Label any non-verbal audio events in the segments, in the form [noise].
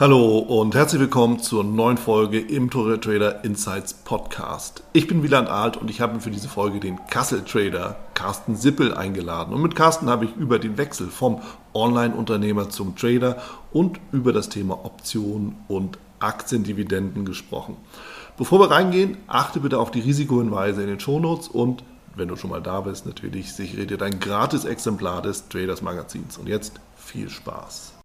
Hallo und herzlich willkommen zur neuen Folge im Torre Trader Insights Podcast. Ich bin Wieland Alt und ich habe für diese Folge den Kassel Trader Carsten Sippel eingeladen. Und mit Carsten habe ich über den Wechsel vom Online-Unternehmer zum Trader und über das Thema Optionen und Aktiendividenden gesprochen. Bevor wir reingehen, achte bitte auf die Risikohinweise in den Shownotes und wenn du schon mal da bist, natürlich sichere dir dein gratis Exemplar des Traders Magazins. Und jetzt viel Spaß.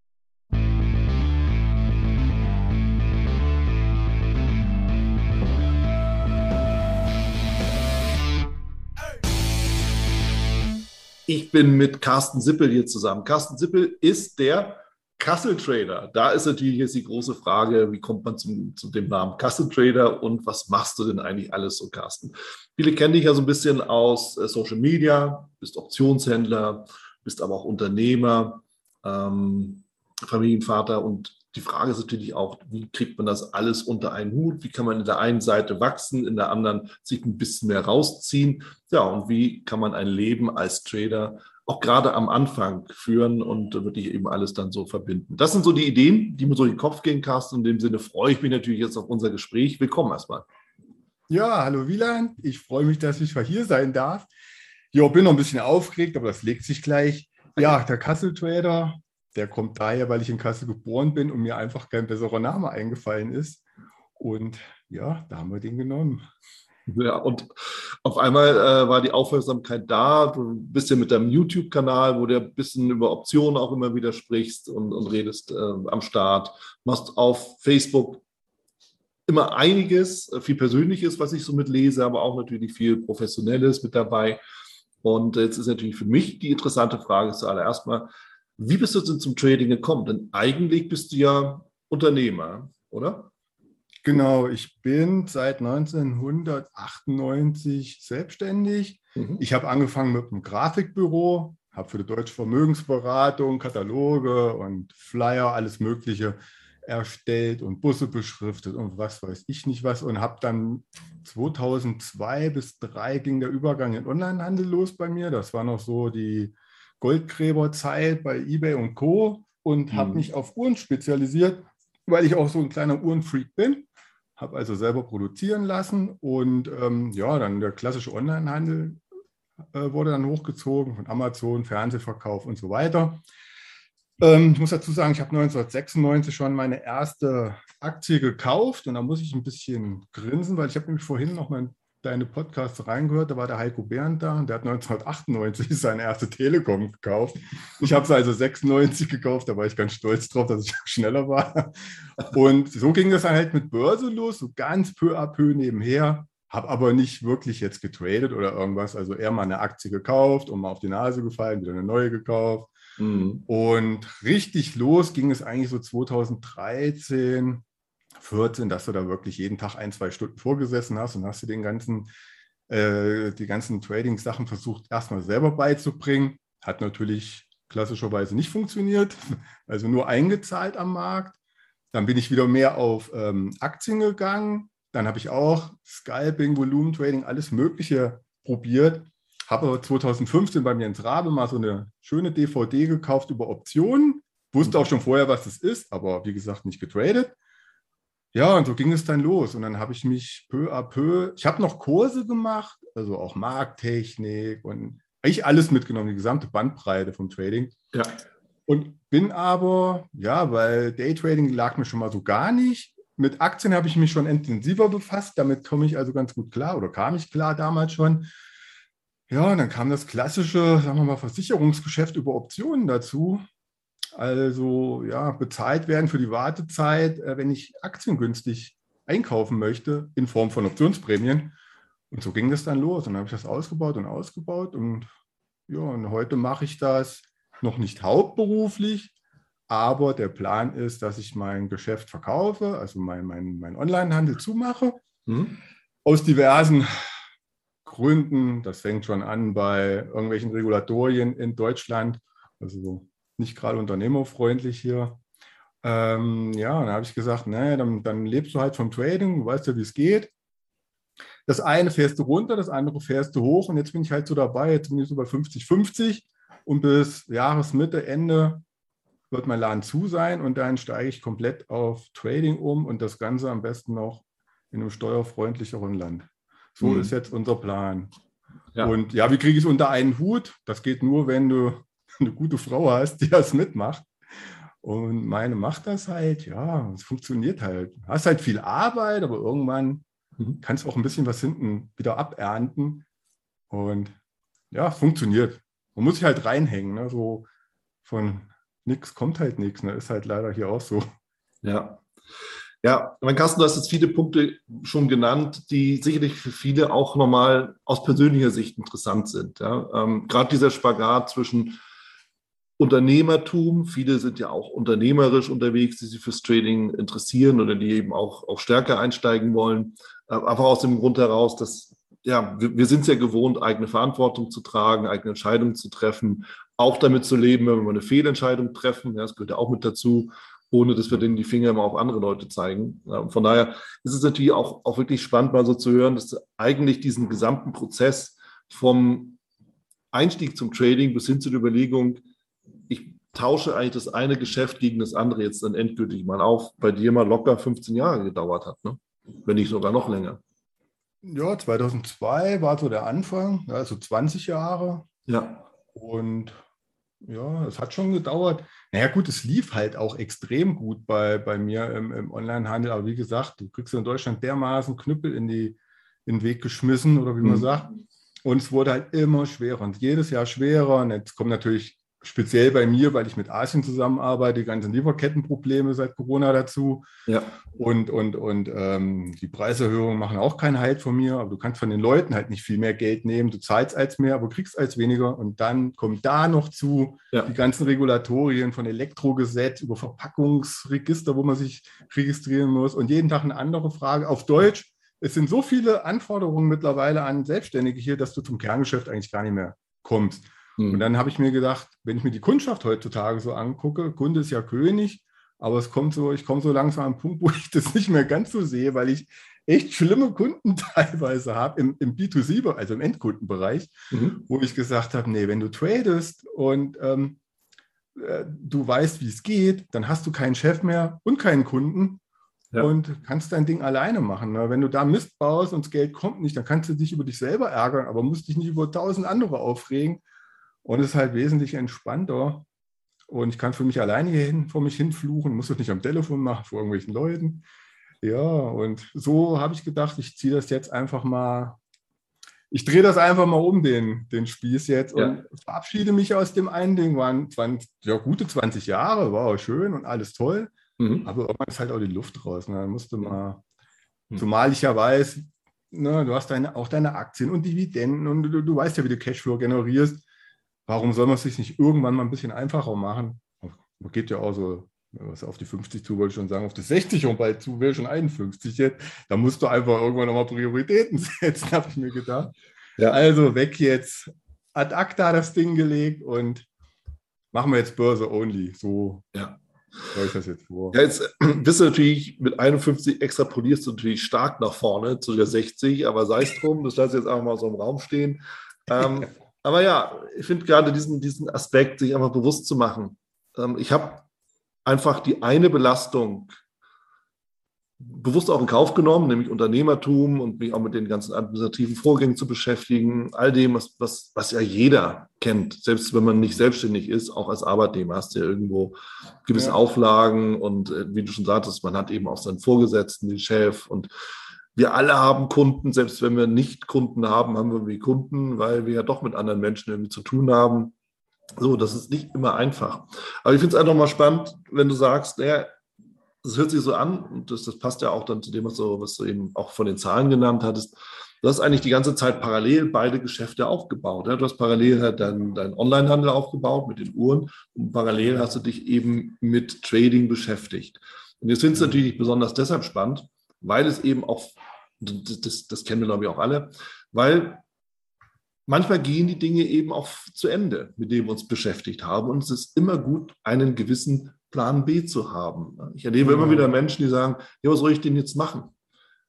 Ich bin mit Carsten Sippel hier zusammen. Carsten Sippel ist der Kassel Trader. Da ist natürlich jetzt die große Frage, wie kommt man zum, zu dem Namen Kassel Trader und was machst du denn eigentlich alles so, Carsten? Viele kennen dich ja so ein bisschen aus äh, Social Media, bist Optionshändler, bist aber auch Unternehmer, ähm, Familienvater und die Frage ist natürlich auch, wie kriegt man das alles unter einen Hut? Wie kann man in der einen Seite wachsen, in der anderen sich ein bisschen mehr rausziehen? Ja, und wie kann man ein Leben als Trader auch gerade am Anfang führen und wirklich eben alles dann so verbinden? Das sind so die Ideen, die mir so in den Kopf gehen, Carsten. In dem Sinne freue ich mich natürlich jetzt auf unser Gespräch. Willkommen erstmal. Ja, hallo Wieland. Ich freue mich, dass ich mal hier sein darf. Ja, bin noch ein bisschen aufgeregt, aber das legt sich gleich. Ja, der Kassel Trader, der kommt daher, weil ich in Kassel geboren bin und mir einfach kein besserer Name eingefallen ist. Und ja, da haben wir den genommen. Ja, und auf einmal äh, war die Aufmerksamkeit da. Du bist ja mit deinem YouTube-Kanal, wo du ein bisschen über Optionen auch immer wieder sprichst und, und redest äh, am Start. Machst auf Facebook immer einiges, äh, viel Persönliches, was ich so mitlese, aber auch natürlich viel Professionelles mit dabei. Und jetzt ist natürlich für mich die interessante Frage zuallererst mal, wie bist du denn zum Trading gekommen? Denn eigentlich bist du ja Unternehmer, oder? Genau, ich bin seit 1998 selbstständig. Mhm. Ich habe angefangen mit einem Grafikbüro, habe für die Deutsche Vermögensberatung Kataloge und Flyer, alles Mögliche erstellt und Busse beschriftet und was weiß ich nicht was und habe dann 2002 bis 2003 ging der Übergang in Onlinehandel los bei mir. Das war noch so die Goldgräberzeit bei eBay und Co. und habe mhm. mich auf Uhren spezialisiert, weil ich auch so ein kleiner Uhrenfreak bin. Habe also selber produzieren lassen und ähm, ja, dann der klassische Onlinehandel äh, wurde dann hochgezogen von Amazon, Fernsehverkauf und so weiter. Ähm, ich muss dazu sagen, ich habe 1996 schon meine erste Aktie gekauft und da muss ich ein bisschen grinsen, weil ich habe nämlich vorhin noch mein deine Podcasts reingehört, da war der Heiko Bernd da und der hat 1998 [laughs] seine erste Telekom gekauft. Ich habe es also 96 gekauft, da war ich ganz stolz drauf, dass ich schneller war. Und so ging das dann halt mit Börse los, so ganz peu à peu nebenher. Habe aber nicht wirklich jetzt getradet oder irgendwas, also eher mal eine Aktie gekauft und mal auf die Nase gefallen, wieder eine neue gekauft. Mhm. Und richtig los ging es eigentlich so 2013, 14, dass du da wirklich jeden Tag ein, zwei Stunden vorgesessen hast und hast du den ganzen, äh, die ganzen Trading-Sachen versucht, erstmal selber beizubringen. Hat natürlich klassischerweise nicht funktioniert, [laughs] also nur eingezahlt am Markt. Dann bin ich wieder mehr auf ähm, Aktien gegangen. Dann habe ich auch Scalping, Volumentrading, alles Mögliche probiert. Habe aber 2015 bei mir ins Rabe mal so eine schöne DVD gekauft über Optionen. Wusste auch schon vorher, was das ist, aber wie gesagt, nicht getradet. Ja, und so ging es dann los. Und dann habe ich mich peu à peu, ich habe noch Kurse gemacht, also auch Markttechnik und eigentlich alles mitgenommen, die gesamte Bandbreite vom Trading. Ja. Und bin aber, ja, weil Daytrading lag mir schon mal so gar nicht. Mit Aktien habe ich mich schon intensiver befasst. Damit komme ich also ganz gut klar oder kam ich klar damals schon. Ja, und dann kam das klassische, sagen wir mal, Versicherungsgeschäft über Optionen dazu also ja, bezahlt werden für die Wartezeit, äh, wenn ich Aktien günstig einkaufen möchte in Form von Optionsprämien. Und so ging das dann los. Und dann habe ich das ausgebaut und ausgebaut. Und ja, und heute mache ich das noch nicht hauptberuflich, aber der Plan ist, dass ich mein Geschäft verkaufe, also mein, mein, mein Onlinehandel zumache. Mhm. Aus diversen gründen. Das fängt schon an bei irgendwelchen Regulatorien in Deutschland. Also nicht gerade unternehmerfreundlich hier. Ähm, ja, dann habe ich gesagt, naja, dann, dann lebst du halt vom Trading, du weißt ja, wie es geht. Das eine fährst du runter, das andere fährst du hoch und jetzt bin ich halt so dabei, jetzt bin ich so bei 50-50 und bis Jahresmitte, Ende wird mein Laden zu sein und dann steige ich komplett auf Trading um und das Ganze am besten noch in einem steuerfreundlicheren Land. So mhm. ist jetzt unser Plan. Ja. Und ja, wie kriege ich es unter einen Hut? Das geht nur, wenn du eine gute Frau hast, die das mitmacht. Und meine macht das halt, ja, es funktioniert halt. Hast halt viel Arbeit, aber irgendwann mhm. kannst du auch ein bisschen was hinten wieder abernten. Und ja, funktioniert. Man muss sich halt reinhängen. Ne? So von nichts kommt halt nichts. Ne? Ist halt leider hier auch so. Ja. Ja, mein Carsten, du hast jetzt viele Punkte schon genannt, die sicherlich für viele auch nochmal aus persönlicher Sicht interessant sind. Ja? Ähm, Gerade dieser Spagat zwischen Unternehmertum. Viele sind ja auch unternehmerisch unterwegs, die sich fürs Trading interessieren oder die eben auch, auch stärker einsteigen wollen. Äh, einfach aus dem Grund heraus, dass ja, wir, wir sind es ja gewohnt, eigene Verantwortung zu tragen, eigene Entscheidungen zu treffen, auch damit zu leben, wenn wir eine Fehlentscheidung treffen. Ja, das gehört ja auch mit dazu, ohne dass wir denen die Finger immer auf andere Leute zeigen. Ja, von daher ist es natürlich auch, auch wirklich spannend, mal so zu hören, dass eigentlich diesen gesamten Prozess vom Einstieg zum Trading bis hin zu der Überlegung, tausche eigentlich das eine Geschäft gegen das andere jetzt dann endgültig mal auf, bei dir mal locker 15 Jahre gedauert hat, ne? wenn nicht sogar noch länger. Ja, 2002 war so der Anfang, also 20 Jahre. Ja. Und ja, es hat schon gedauert. Naja, gut, es lief halt auch extrem gut bei, bei mir im, im Onlinehandel. Aber wie gesagt, du kriegst in Deutschland dermaßen Knüppel in, die, in den Weg geschmissen oder wie man mhm. sagt. Und es wurde halt immer schwerer und jedes Jahr schwerer. Und jetzt kommen natürlich speziell bei mir, weil ich mit Asien zusammenarbeite, die ganzen Lieferkettenprobleme seit Corona dazu. Ja. Und, und, und ähm, die Preiserhöhungen machen auch keinen Halt von mir, aber du kannst von den Leuten halt nicht viel mehr Geld nehmen. Du zahlst als mehr, aber kriegst als weniger. Und dann kommt da noch zu ja. die ganzen Regulatorien von Elektrogesetz über Verpackungsregister, wo man sich registrieren muss und jeden Tag eine andere Frage auf Deutsch. Es sind so viele Anforderungen mittlerweile an Selbstständige hier, dass du zum Kerngeschäft eigentlich gar nicht mehr kommst. Hm. Und dann habe ich mir gedacht, wenn ich mir die Kundschaft heutzutage so angucke, Kunde ist ja König, aber es kommt so, ich komme so langsam an einen Punkt, [laughs] wo ich das nicht mehr ganz so sehe, weil ich echt schlimme Kunden [laughs] teilweise habe im, im B2C, also im Endkundenbereich, mhm. wo ich gesagt habe, nee, wenn du tradest und ähm, äh, du weißt, wie es geht, dann hast du keinen Chef mehr und keinen Kunden ja. und kannst dein Ding alleine machen. Ne? Wenn du da Mist baust und das Geld kommt nicht, dann kannst du dich über dich selber ärgern, aber musst dich nicht über tausend andere aufregen. Und es ist halt wesentlich entspannter. Und ich kann für mich alleine hier hin, vor mich hinfluchen, muss das nicht am Telefon machen, vor irgendwelchen Leuten. Ja, und so habe ich gedacht, ich ziehe das jetzt einfach mal, ich drehe das einfach mal um, den, den Spieß jetzt ja. und verabschiede mich aus dem einen Ding. Waren 20, ja, gute 20 Jahre, war auch schön und alles toll. Mhm. Aber irgendwann ist halt auch die Luft raus. Ne? musste mal, mhm. zumal ich ja weiß, ne, du hast deine, auch deine Aktien und Dividenden und du, du weißt ja, wie du Cashflow generierst warum soll man es sich nicht irgendwann mal ein bisschen einfacher machen? Man geht ja auch so, was auf die 50 zu, wollte ich schon sagen, auf die 60 und bald zu, wäre schon 51 jetzt. Da musst du einfach irgendwann nochmal Prioritäten [laughs] setzen, habe ich mir gedacht. Ja. Also weg jetzt, ad acta das Ding gelegt und machen wir jetzt Börse only. So ja. ich das jetzt vor. Ja, jetzt [clears throat] bist du natürlich mit 51 extrapolierst du natürlich stark nach vorne zu der 60, aber sei es drum, das lasse ich jetzt einfach mal so im Raum stehen. Ähm, [laughs] aber ja, ich finde gerade diesen, diesen Aspekt, sich einfach bewusst zu machen. Ähm, ich habe einfach die eine Belastung bewusst auch in Kauf genommen, nämlich Unternehmertum und mich auch mit den ganzen administrativen Vorgängen zu beschäftigen, all dem, was, was, was ja jeder kennt, selbst wenn man nicht selbstständig ist, auch als Arbeitnehmer hast du ja irgendwo gewisse ja. Auflagen und äh, wie du schon sagtest, man hat eben auch seinen Vorgesetzten, den Chef und wir alle haben Kunden, selbst wenn wir nicht Kunden haben, haben wir irgendwie Kunden, weil wir ja doch mit anderen Menschen irgendwie zu tun haben. So, das ist nicht immer einfach. Aber ich finde es einfach mal spannend, wenn du sagst, naja, das hört sich so an und das, das passt ja auch dann zu dem, was du, was du eben auch von den Zahlen genannt hattest. Du hast eigentlich die ganze Zeit parallel beide Geschäfte aufgebaut. Ja? Du hast parallel halt deinen dein Online-Handel aufgebaut mit den Uhren und parallel hast du dich eben mit Trading beschäftigt. Und jetzt finde ich es natürlich besonders deshalb spannend, weil es eben auch, das, das kennen wir glaube ich auch alle, weil manchmal gehen die Dinge eben auch zu Ende, mit denen wir uns beschäftigt haben. Und es ist immer gut, einen gewissen Plan B zu haben. Ich erlebe ja. immer wieder Menschen, die sagen, ja, was soll ich denn jetzt machen?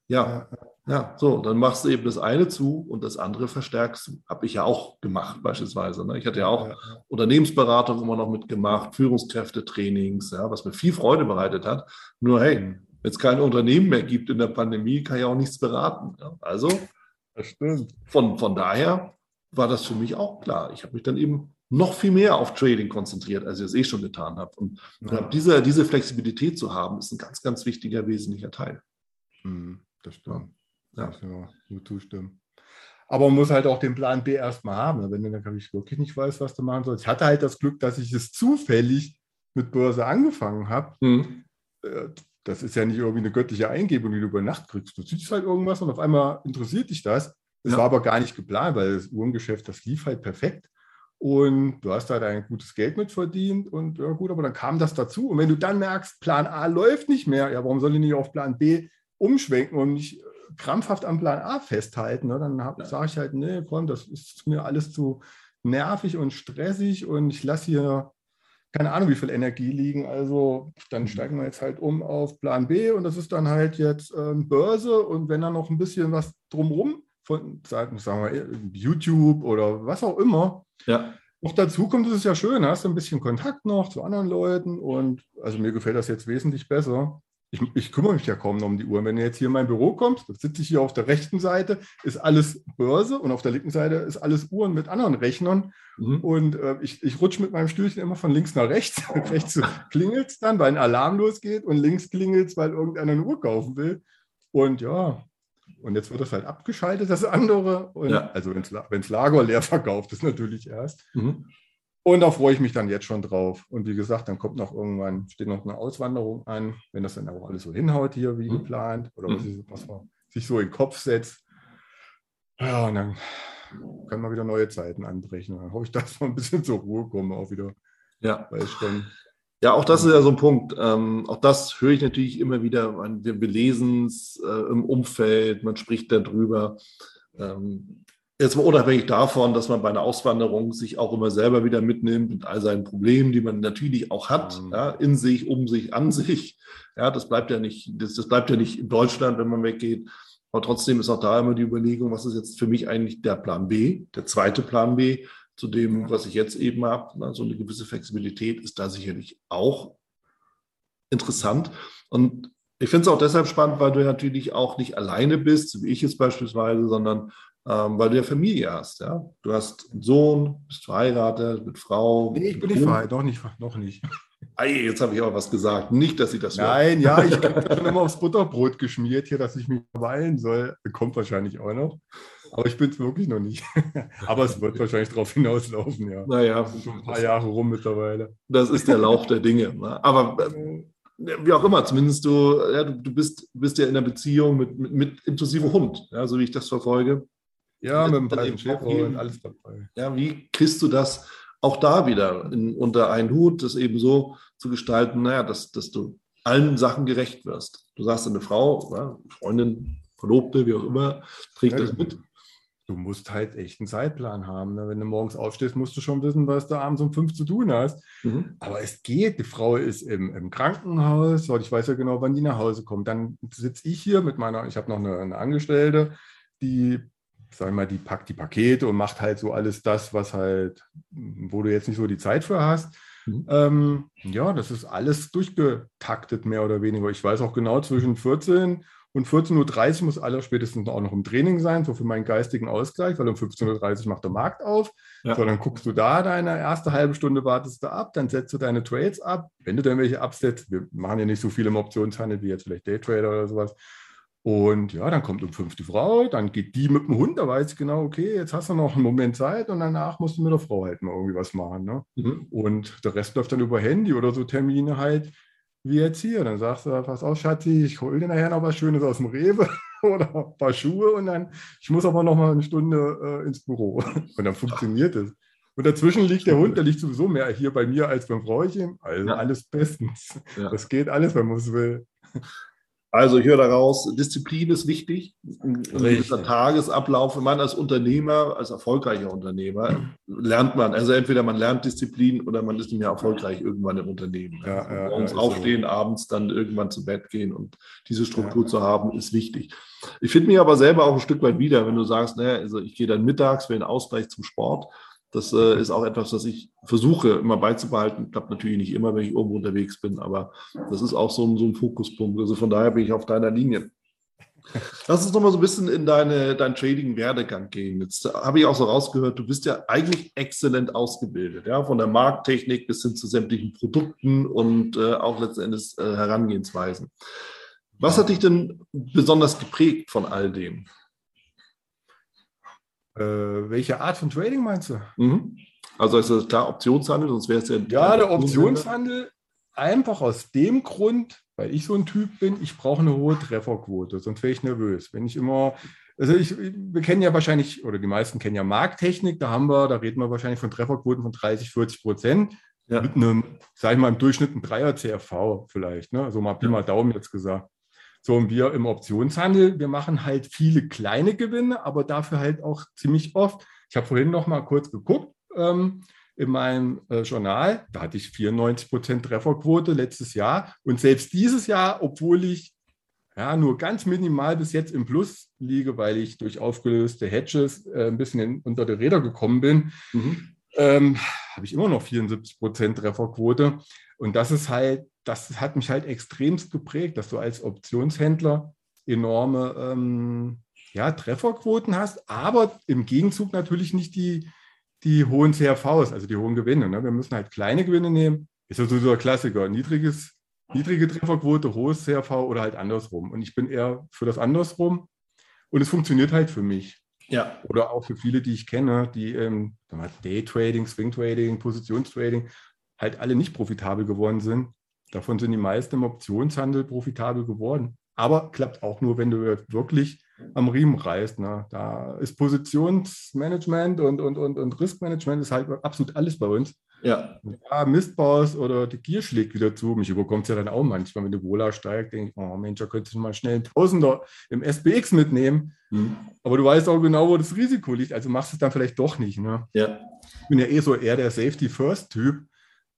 Ja, ja, so, dann machst du eben das eine zu und das andere verstärkst du. Habe ich ja auch gemacht beispielsweise. Ne? Ich hatte ja auch ja, ja. Unternehmensberatung immer noch mitgemacht, Führungskräftetrainings, ja, was mir viel Freude bereitet hat. Nur hey, mhm. Wenn es kein Unternehmen mehr gibt in der Pandemie, kann ich auch nichts beraten. Ja? Also, Von, von daher war das für mich auch klar. Ich habe mich dann eben noch viel mehr auf Trading konzentriert, als ich es eh schon getan habe. Und ja. diese, diese Flexibilität zu haben, ist ein ganz, ganz wichtiger, wesentlicher Teil. Mhm, das stimmt. Ja. ja, nur zustimmen. Aber man muss halt auch den Plan B erstmal haben. Ne? Wenn du dann wirklich nicht weißt, was du machen sollst. Ich hatte halt das Glück, dass ich es zufällig mit Börse angefangen habe. Mhm. Äh, das ist ja nicht irgendwie eine göttliche Eingebung, die du über Nacht kriegst. Du siehst halt irgendwas und auf einmal interessiert dich das. Das ja. war aber gar nicht geplant, weil das Uhrengeschäft, das lief halt perfekt. Und du hast halt ein gutes Geld mit verdient und ja gut, aber dann kam das dazu. Und wenn du dann merkst, Plan A läuft nicht mehr, ja, warum soll ich nicht auf Plan B umschwenken und nicht krampfhaft am Plan A festhalten? Ne? Dann ja. sage ich halt, nee, komm, das ist mir alles zu nervig und stressig und ich lasse hier keine Ahnung, wie viel Energie liegen. Also dann mhm. steigen wir jetzt halt um auf Plan B und das ist dann halt jetzt ähm, Börse und wenn dann noch ein bisschen was drumrum von, sagen wir, YouTube oder was auch immer, ja. noch dazu kommt, ist es ja schön, hast du ein bisschen Kontakt noch zu anderen Leuten und also mir gefällt das jetzt wesentlich besser. Ich, ich, kümmere mich ja kaum noch um die Uhr. Wenn du jetzt hier in mein Büro kommst, dann sitze ich hier auf der rechten Seite, ist alles Börse und auf der linken Seite ist alles Uhren mit anderen Rechnern. Mhm. Und äh, ich, ich rutsche mit meinem Stühlchen immer von links nach rechts. [laughs] rechts klingelt es dann, weil ein Alarm losgeht und links klingelt es, weil irgendeiner eine Uhr kaufen will. Und ja, und jetzt wird das halt abgeschaltet, das andere. Und, ja. Also wenn es Lager leer verkauft ist, natürlich erst. Mhm. Und da freue ich mich dann jetzt schon drauf. Und wie gesagt, dann kommt noch irgendwann, steht noch eine Auswanderung an, wenn das dann auch alles so hinhaut hier wie mhm. geplant oder was, mhm. was man sich so in den Kopf setzt. Ja, und dann können wir wieder neue Zeiten anbrechen. Dann hoffe ich, dass wir ein bisschen zur Ruhe kommen auch wieder. Ja. Weil ich dann ja, auch das ist ja so ein Punkt. Ähm, auch das höre ich natürlich immer wieder. Wir, wir lesen es äh, im Umfeld, man spricht darüber. Ähm, jetzt mal unabhängig davon, dass man bei einer Auswanderung sich auch immer selber wieder mitnimmt mit all seinen Problemen, die man natürlich auch hat, mhm. ja, in sich, um sich, an sich. Ja, das bleibt ja nicht, das, das bleibt ja nicht in Deutschland, wenn man weggeht. Aber trotzdem ist auch da immer die Überlegung, was ist jetzt für mich eigentlich der Plan B, der zweite Plan B, zu dem, was ich jetzt eben habe. So also eine gewisse Flexibilität ist da sicherlich auch interessant. Und ich finde es auch deshalb spannend, weil du natürlich auch nicht alleine bist, wie ich jetzt beispielsweise, sondern ähm, weil du ja Familie hast. Ja? Du hast einen Sohn, bist verheiratet mit Frau. Nee, ich bin nicht verheiratet, noch nicht. Noch nicht. Ei, jetzt habe ich aber was gesagt. Nicht, dass ich das Nein, ja, ich [laughs] habe schon immer aufs Butterbrot geschmiert hier, dass ich mich weilen soll. Kommt wahrscheinlich auch noch. Aber ich bin es wirklich noch nicht. [laughs] Aber es wird wahrscheinlich darauf hinauslaufen, ja. Naja. Schon ein paar Jahre rum mittlerweile. Das ist der Lauf der Dinge. Ne? Aber äh, wie auch immer, zumindest du, ja, du, du, bist, bist ja in einer Beziehung mit, mit, mit inklusive Hund, ja, so wie ich das verfolge. Ja, mit dem Schäfer und alles dabei. Ja, wie kriegst du das auch da wieder in, unter einen Hut, das eben so zu gestalten, naja, dass, dass du allen Sachen gerecht wirst. Du sagst, eine Frau, ja, Freundin, Verlobte, wie auch immer, trägt ja, das mit du musst halt echt einen Zeitplan haben. Ne? Wenn du morgens aufstehst, musst du schon wissen, was du abends um fünf zu tun hast. Mhm. Aber es geht. Die Frau ist im, im Krankenhaus. Ich weiß ja genau, wann die nach Hause kommt. Dann sitze ich hier mit meiner, ich habe noch eine, eine Angestellte, die sag mal, die packt die Pakete und macht halt so alles das, was halt, wo du jetzt nicht so die Zeit für hast. Mhm. Ähm, ja, das ist alles durchgetaktet, mehr oder weniger. Ich weiß auch genau, zwischen 14 und 14.30 Uhr muss aller spätestens auch noch im Training sein, so für meinen geistigen Ausgleich, weil um 15.30 Uhr macht der Markt auf. Ja. So, dann guckst du da deine erste halbe Stunde, wartest du ab, dann setzt du deine Trades ab. Wenn du dann welche absetzt, wir machen ja nicht so viel im Optionshandel wie jetzt vielleicht Daytrader oder sowas. Und ja, dann kommt um fünf die Frau, dann geht die mit dem Hund, da weiß ich genau, okay, jetzt hast du noch einen Moment Zeit und danach musst du mit der Frau halt mal irgendwie was machen. Ne? Mhm. Und der Rest läuft dann über Handy oder so Termine halt, wie jetzt hier. Dann sagst du, pass auf, Schatzi, ich hole dir nachher noch was Schönes aus dem Rewe [laughs] oder ein paar Schuhe und dann, ich muss aber noch mal eine Stunde äh, ins Büro. [laughs] Und dann funktioniert es. Und dazwischen liegt der Hund, der liegt sowieso mehr hier bei mir als beim Frauchen. Also ja. alles bestens. Ja. Das geht alles, wenn man es will. Also ich höre daraus, Disziplin ist wichtig. Ein gewisser Tagesablauf. Man als Unternehmer, als erfolgreicher Unternehmer, lernt man, also entweder man lernt Disziplin oder man ist nicht mehr erfolgreich irgendwann im Unternehmen. Ja, also ja, morgens ja, aufstehen, so. abends dann irgendwann zu Bett gehen und diese Struktur zu haben, ist wichtig. Ich finde mich aber selber auch ein Stück weit wieder, wenn du sagst, naja, also ich gehe dann mittags für den Ausgleich zum Sport das äh, ist auch etwas, was ich versuche immer beizubehalten. Klappt natürlich nicht immer, wenn ich irgendwo unterwegs bin, aber das ist auch so ein, so ein Fokuspunkt. Also von daher bin ich auf deiner Linie. Lass uns nochmal so ein bisschen in deine, deinen Trading-Werdegang gehen. Jetzt habe ich auch so rausgehört, du bist ja eigentlich exzellent ausgebildet, ja, von der Markttechnik bis hin zu sämtlichen Produkten und äh, auch letzten Endes äh, Herangehensweisen. Was hat dich denn besonders geprägt von all dem? Äh, welche Art von Trading meinst du? Mhm. Also ist das klar Optionshandel, sonst wäre es ja. Ja, der Optionshandel einfach aus dem Grund, weil ich so ein Typ bin, ich brauche eine hohe Trefferquote, sonst wäre ich nervös. Wenn ich immer, also ich, wir kennen ja wahrscheinlich, oder die meisten kennen ja Markttechnik, da haben wir, da reden wir wahrscheinlich von Trefferquoten von 30, 40 Prozent. Ja. Mit einem, sage ich mal, im Durchschnitt ein Dreier CRV vielleicht, ne? Also mal Pi mal Daumen jetzt gesagt. So, und wir im Optionshandel, wir machen halt viele kleine Gewinne, aber dafür halt auch ziemlich oft. Ich habe vorhin noch mal kurz geguckt ähm, in meinem äh, Journal, da hatte ich 94 Prozent Trefferquote letztes Jahr. Und selbst dieses Jahr, obwohl ich ja, nur ganz minimal bis jetzt im Plus liege, weil ich durch aufgelöste Hedges äh, ein bisschen in, unter die Räder gekommen bin, mhm. ähm, habe ich immer noch 74 Prozent Trefferquote. Und das ist halt das hat mich halt extremst geprägt, dass du als Optionshändler enorme ähm, ja, Trefferquoten hast, aber im Gegenzug natürlich nicht die, die hohen CRVs, also die hohen Gewinne. Ne? Wir müssen halt kleine Gewinne nehmen. Ist ja so der Klassiker. Niedriges, niedrige Trefferquote, hohes CRV oder halt andersrum. Und ich bin eher für das andersrum. Und es funktioniert halt für mich. Ja. Oder auch für viele, die ich kenne, die ähm, Daytrading, Swing-Trading, Positionstrading halt alle nicht profitabel geworden sind. Davon sind die meisten im Optionshandel profitabel geworden. Aber klappt auch nur, wenn du wirklich am Riemen reißt. Ne? Da ist Positionsmanagement und, und, und, und Riskmanagement ist halt absolut alles bei uns. Ja. ja Mist baust oder die Gier schlägt wieder zu. Mich überkommt es ja dann auch manchmal, wenn der Wohler steigt, denke ich, oh Mensch, da könntest du mal schnell einen Tausender im SBX mitnehmen. Mhm. Aber du weißt auch genau, wo das Risiko liegt. Also machst du es dann vielleicht doch nicht. Ne? Ja. Ich bin ja eh so eher der Safety-First-Typ.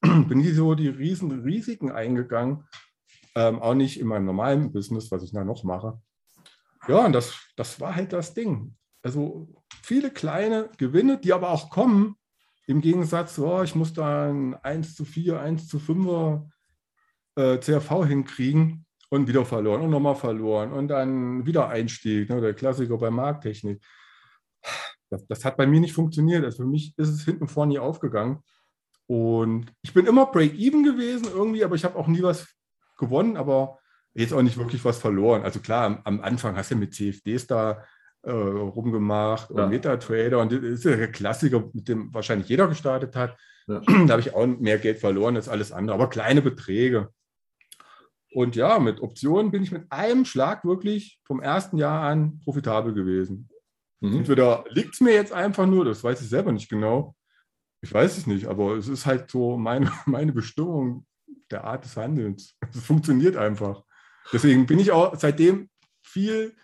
[clears throat] bin ich so die riesen Risiken eingegangen. Ähm, auch nicht in meinem normalen Business, was ich da noch mache. Ja, und das, das war halt das Ding. Also viele kleine Gewinne, die aber auch kommen, im Gegensatz, oh, ich muss da ein 1 zu 4, 1 zu 5er äh, CRV hinkriegen und wieder verloren und nochmal verloren und dann wieder Einstieg, ne, der Klassiker bei Markttechnik. Das, das, hat bei mir nicht funktioniert. Also für mich ist es hinten vorne nie aufgegangen. Und ich bin immer Break-Even gewesen irgendwie, aber ich habe auch nie was gewonnen, aber jetzt auch nicht wirklich was verloren. Also klar, am, am Anfang hast du mit CFDs da äh, rumgemacht ja. und Metatrader und das ist ja der Klassiker, mit dem wahrscheinlich jeder gestartet hat. Ja. [clears throat] Da habe ich auch mehr Geld verloren als alles andere, aber kleine Beträge. Und ja, mit Optionen bin ich mit einem Schlag wirklich vom ersten Jahr an profitabel gewesen. Mhm. Entweder liegt es mir jetzt einfach nur, das weiß ich selber nicht genau, ich weiß es nicht, aber es ist halt so meine, [laughs] meine Bestimmung der Art des Handelns. Es funktioniert einfach. Deswegen bin ich auch seitdem viel,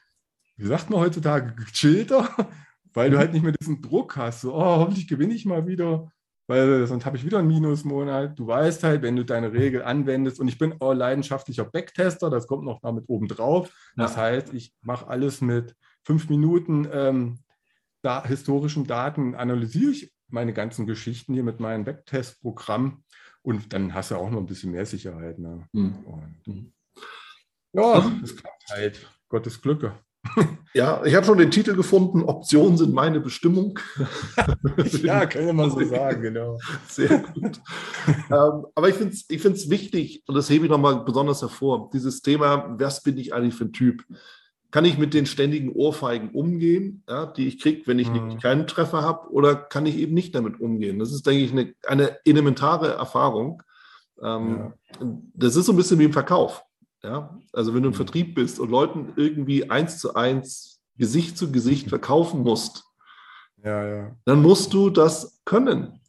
wie sagt man heutzutage, gechillter, [laughs] weil du halt nicht mehr diesen Druck hast. So, oh, hoffentlich gewinne ich mal wieder, weil sonst habe ich wieder einen Minusmonat. Du weißt halt, wenn du deine Regel anwendest, und ich bin auch leidenschaftlicher Backtester, das kommt noch damit oben drauf. Das ja. heißt, ich mache alles mit fünf Minuten ähm, da, historischen Daten, analysiere ich meine ganzen Geschichten hier mit meinem Backtest-Programm und dann hast du auch noch ein bisschen mehr Sicherheit. Ne? Mhm. Und, hm. ja, das klappt halt. Gottes Glücke. Ja, ich habe schon den Titel gefunden, Optionen sind meine Bestimmung. [laughs] ja, kann man so sagen, genau. Sehr gut. ähm, aber ich finde es ich wichtig, und das hebe ich nochmal besonders hervor, dieses Thema, was bin ich eigentlich für ein Typ? Kann ich mit den ständigen Ohrfeigen umgehen, ja, die ich kriege, wenn ich mhm. keinen Treffer habe, oder kann ich eben nicht damit umgehen? Das ist, denke ich, eine, eine elementare Erfahrung. Ähm, ja. Das ist so ein bisschen wie im Verkauf. Ja? Also wenn du im mhm. Vertrieb bist und Leuten irgendwie eins zu eins, Gesicht zu Gesicht [laughs] verkaufen musst, ja, dann musst du das können,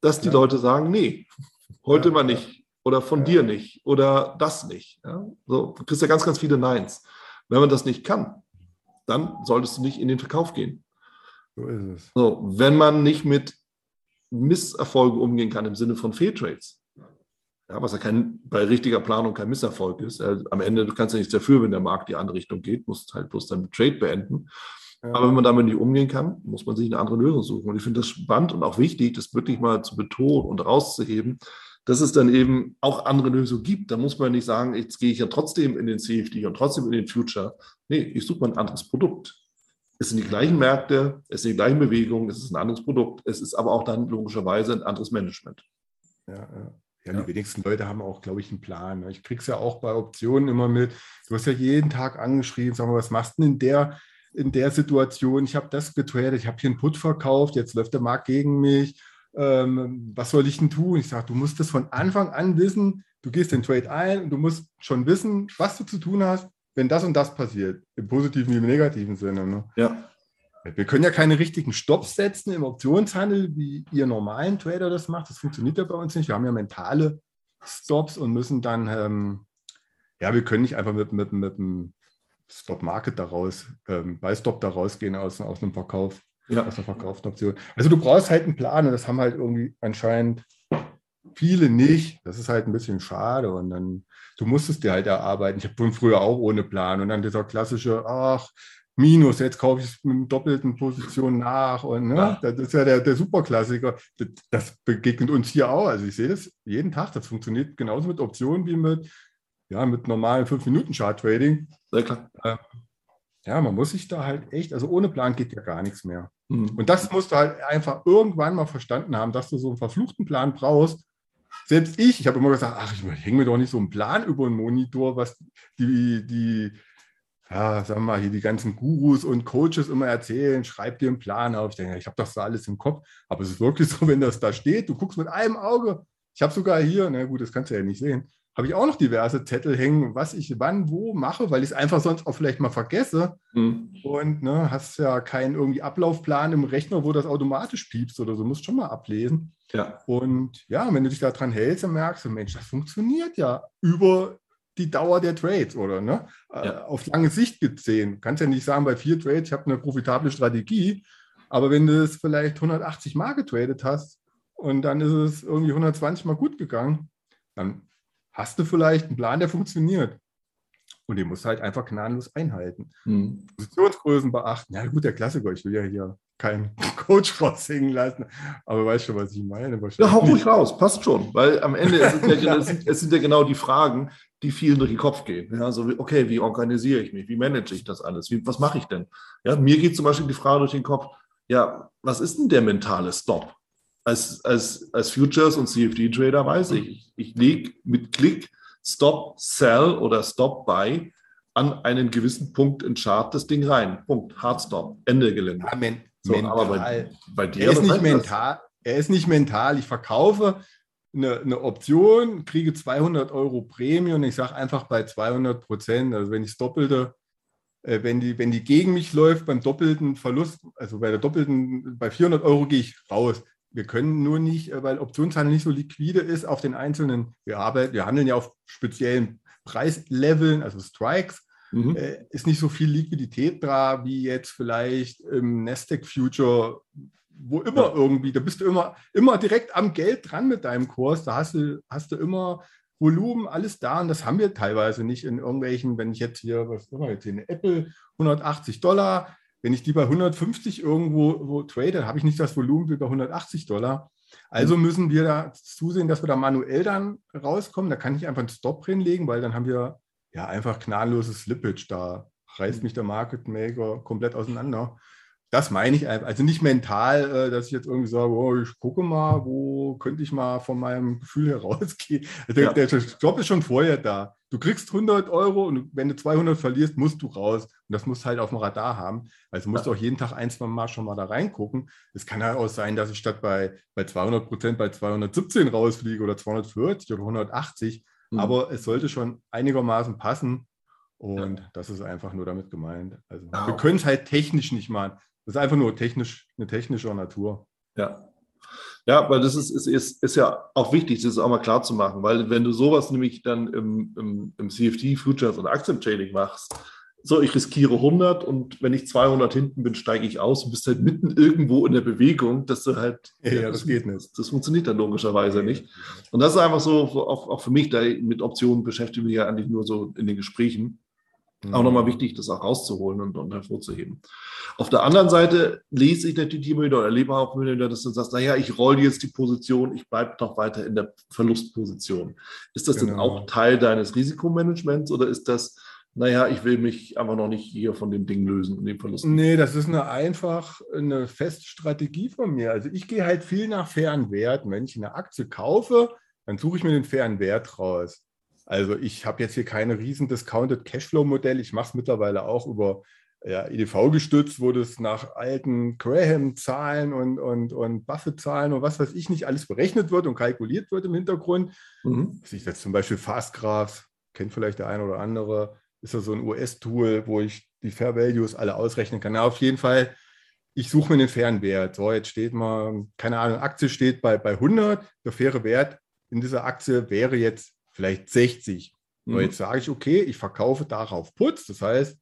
dass die Leute sagen, nee, heute mal nicht. oder von dir nicht oder das nicht. So, du kriegst ja ganz, ganz viele Neins. Wenn man das nicht kann, dann solltest du nicht in den Verkauf gehen. So ist es. So, wenn man nicht mit Misserfolgen umgehen kann im Sinne von Fehltrades, ja, was ja kein, bei richtiger Planung kein Misserfolg ist. am Ende, du kannst ja nichts dafür, wenn der Markt die andere Richtung geht, musst halt bloß deinen Trade beenden. Ja. Aber wenn man damit nicht umgehen kann, muss man sich eine andere Lösung suchen. Und ich finde das spannend und auch wichtig, das wirklich mal zu betonen und rauszuheben, dass es dann eben auch andere Lösungen gibt. Da muss man nicht sagen, jetzt gehe ich ja trotzdem in den CFD und trotzdem in den Future. Nee, ich suche mal ein anderes Produkt. Es sind die gleichen Märkte, es sind die gleichen Bewegungen, es ist ein anderes Produkt, es ist aber auch dann logischerweise ein anderes Management. Ja, ja. Ja, die wenigsten Leute haben auch, glaube ich, einen Plan. Ne? Ich kriege es ja auch bei Optionen immer mit. Du hast ja jeden Tag angeschrieben, sag mal, was machst du denn in der, in der Situation? Ich habe das getradet, ich habe hier einen Put verkauft, jetzt läuft der Markt gegen mich. Ähm, was soll ich denn tun? Ich sage, du musst das von Anfang an wissen. Du gehst den Trade ein und du musst schon wissen, was du zu tun hast, wenn das und das passiert. Im positiven wie im negativen Sinne. Ne? Ja. Wir können ja keine richtigen Stops setzen im Optionshandel, wie ihr normalen Trader das macht. Das funktioniert ja bei uns nicht. Wir haben ja mentale Stops und müssen dann, ähm, ja, wir können nicht einfach mit, mit, mit einem Stop-Market daraus, ähm, bei Stop da rausgehen aus, aus einem Verkauf, ja. aus einer verkauften Option. Also du brauchst halt einen Plan und das haben halt irgendwie anscheinend viele nicht. Das ist halt ein bisschen schade und dann, du musst es dir halt erarbeiten. Ich habe früher auch ohne Plan und dann dieser klassische, ach, Minus, jetzt kaufe ich es mit doppelten Position nach. Und ne, ja. das ist ja der, der Superklassiker. Das, das, begegnet uns hier auch. Also ich sehe das jeden Tag. Das funktioniert genauso mit Optionen wie mit, ja, mit normalen 5-Minuten-Chart-Trading. Sehr klar. Äh, ja, man muss sich da halt echt, also ohne Plan geht ja gar nichts mehr. Mhm. Und das musst du halt einfach irgendwann mal verstanden haben, dass du so einen verfluchten Plan brauchst. Selbst ich, ich habe immer gesagt, ach, ich hänge mir doch nicht so einen Plan über den Monitor, was die, die ja, sagen wir mal, hier die ganzen Gurus und Coaches immer erzählen, schreib dir einen Plan auf. Ich denke, ich habe doch so alles im Kopf. Aber es ist wirklich so, wenn das da steht, du guckst mit einem Auge. Ich habe sogar hier, na gut, das kannst du ja nicht sehen, habe ich auch noch diverse Zettel hängen, was ich wann, wo mache, weil ich es einfach sonst auch vielleicht mal vergesse. Mhm. Und ne, hast ja keinen irgendwie Ablaufplan im Rechner, wo das automatisch piepst oder so, musst schon mal ablesen. Ja. Und ja, wenn du dich daran hältst, dann merkst du, Mensch, das funktioniert ja über die Dauer der Trades oder ne? Äh, ja. auf lange Sicht gesehen. Du kannst ja nicht sagen, bei vier Trades, ich habe eine profitable Strategie, aber wenn du es vielleicht 180 Mal getradet hast und dann ist es irgendwie 120 Mal gut gegangen, dann hast du vielleicht einen Plan, der funktioniert. Und den musst du halt einfach gnadenlos einhalten. Hm. Positionsgrößen beachten. Ja, gut, der Klassiker, ich will ja hier keinen [laughs] Coach raushängen lassen. Aber weißt schon, was ich meine? Ja, hau ruhig raus, passt schon. Weil am Ende es sind ja, es sind, es sind ja genau die Fragen, die vielen durch den Kopf gehen. Ja, so, okay, wie organisiere ich mich? Wie manage ich das alles? Wie, was mache ich denn? Ja, mir geht zum Beispiel die Frage durch den Kopf, ja, was ist denn der mentale Stop? Als, als, als Futures- und CFD-Trader weiß ich, ich, ich lege mit Klick Stop, Sell oder Stop, Buy an einen gewissen Punkt in Chart das Ding rein. Punkt. Hard Stop. Ende Gelände. Ja, so, mental. aber bei, bei dir er ist nicht mental. Er ist nicht mental. Ich verkaufe eine, eine Option, kriege 200 Euro Prämie und ich sage einfach bei 200 Prozent, also wenn ich das Doppelte, äh, wenn, die, wenn die gegen mich läuft beim doppelten Verlust, also bei der doppelten, bei 400 Euro gehe ich raus. Wir können nur nicht, äh, weil Optionshandel nicht so liquide ist auf den einzelnen, wir, arbeiten, wir handeln ja auf speziellen Preisleveln, also Strikes mhm. äh, ist nicht so viel Liquidität da wie jetzt vielleicht im Nasdaq Future, wo immer ja. irgendwie, da bist du immer, immer direkt am Geld dran mit deinem Kurs. Da hast du, hast du immer Volumen, alles da und das haben wir teilweise nicht in irgendwelchen, wenn ich jetzt hier, was haben wir jetzt hier, eine Apple 180 Dollar, wenn ich die bei 150 irgendwo wo trade, habe ich nicht das Volumen wie bei 180 Dollar. Also mhm. müssen wir da zusehen, dass wir da manuell dann rauskommen. Da kann ich einfach einen Stop hinlegen, weil dann haben wir ja, einfach gnadenloses Slippage. Da reißt mich der Market Maker komplett auseinander. Das meine ich einfach. Also nicht mental, äh, dass ich jetzt irgendwie sage, oh, ich gucke mal, wo könnte ich mal von meinem Gefühl herausgehen. [laughs] Der, ja. der Job ist schon vorher da. Du kriegst 100 Euro und wenn du 200 verlierst, musst du raus. Und das musst du halt auf dem Radar haben. Also musst ja. du auch jeden Tag ein, zwei Mal schon mal da reingucken. Es kann halt auch sein, dass ich statt bei, bei 200 Prozent bei 217 rausfliege oder 240 oder 180 Mhm. Aber es sollte schon einigermaßen passen. Und ja. das ist einfach nur damit gemeint. Also ja. wir können es halt technisch nicht machen. Das ist einfach nur technisch, eine technische Natur. Ja. Ja, weil das ist, ist, ist, ist ja auch wichtig, das auch mal klar zu machen, weil wenn du sowas nämlich dann im, im, im CFD, Futures und Aktientrading machst, so, ich riskiere 100 und wenn ich 200 hinten bin, steige ich aus und bist halt mitten irgendwo in der Bewegung, dass du halt. Ja, ja das, das, geht nicht. Das funktioniert dann logischerweise nee, nicht. Und das ist einfach so, auch, auch für mich, da mit Optionen beschäftige ich mich ja eigentlich nur so in den Gesprächen. Mhm. Auch nochmal wichtig, das auch rauszuholen und, und, hervorzuheben. Auf der anderen Seite lese ich natürlich immer wieder oder erlebe auch immer wieder, dass du sagst, naja, ich roll jetzt die Position, ich bleibe doch weiter in der Verlustposition. Ist das genau. denn auch Teil deines Risikomanagements oder ist das naja, ich will mich einfach noch nicht hier von dem Ding lösen und dem Verlust. Nee, das ist eine einfach eine feste Strategie von mir. Also ich gehe halt viel nach fairen Werten. Wenn ich eine Aktie kaufe, dann suche ich mir den fairen Wert raus. Also ich habe jetzt hier keine riesen Discounted Cashflow-Modell. Ich mache es mittlerweile auch über ja, EDV gestützt, wo das nach alten Graham-Zahlen und, und, und Buffett-Zahlen und was weiß ich nicht alles berechnet wird und kalkuliert wird im Hintergrund. Mhm. Ich jetzt zum Beispiel Fastgraphs, kennt vielleicht der eine oder andere, ist das so ein US-Tool, wo ich die Fair Values alle ausrechnen kann. Na, auf jeden Fall, ich suche mir den fairen Wert. So, jetzt steht mal, keine Ahnung, Aktie steht bei, bei 100, der faire Wert in dieser Aktie wäre jetzt vielleicht 60. Mhm. jetzt sage ich, okay, ich verkaufe darauf Putz. Das heißt,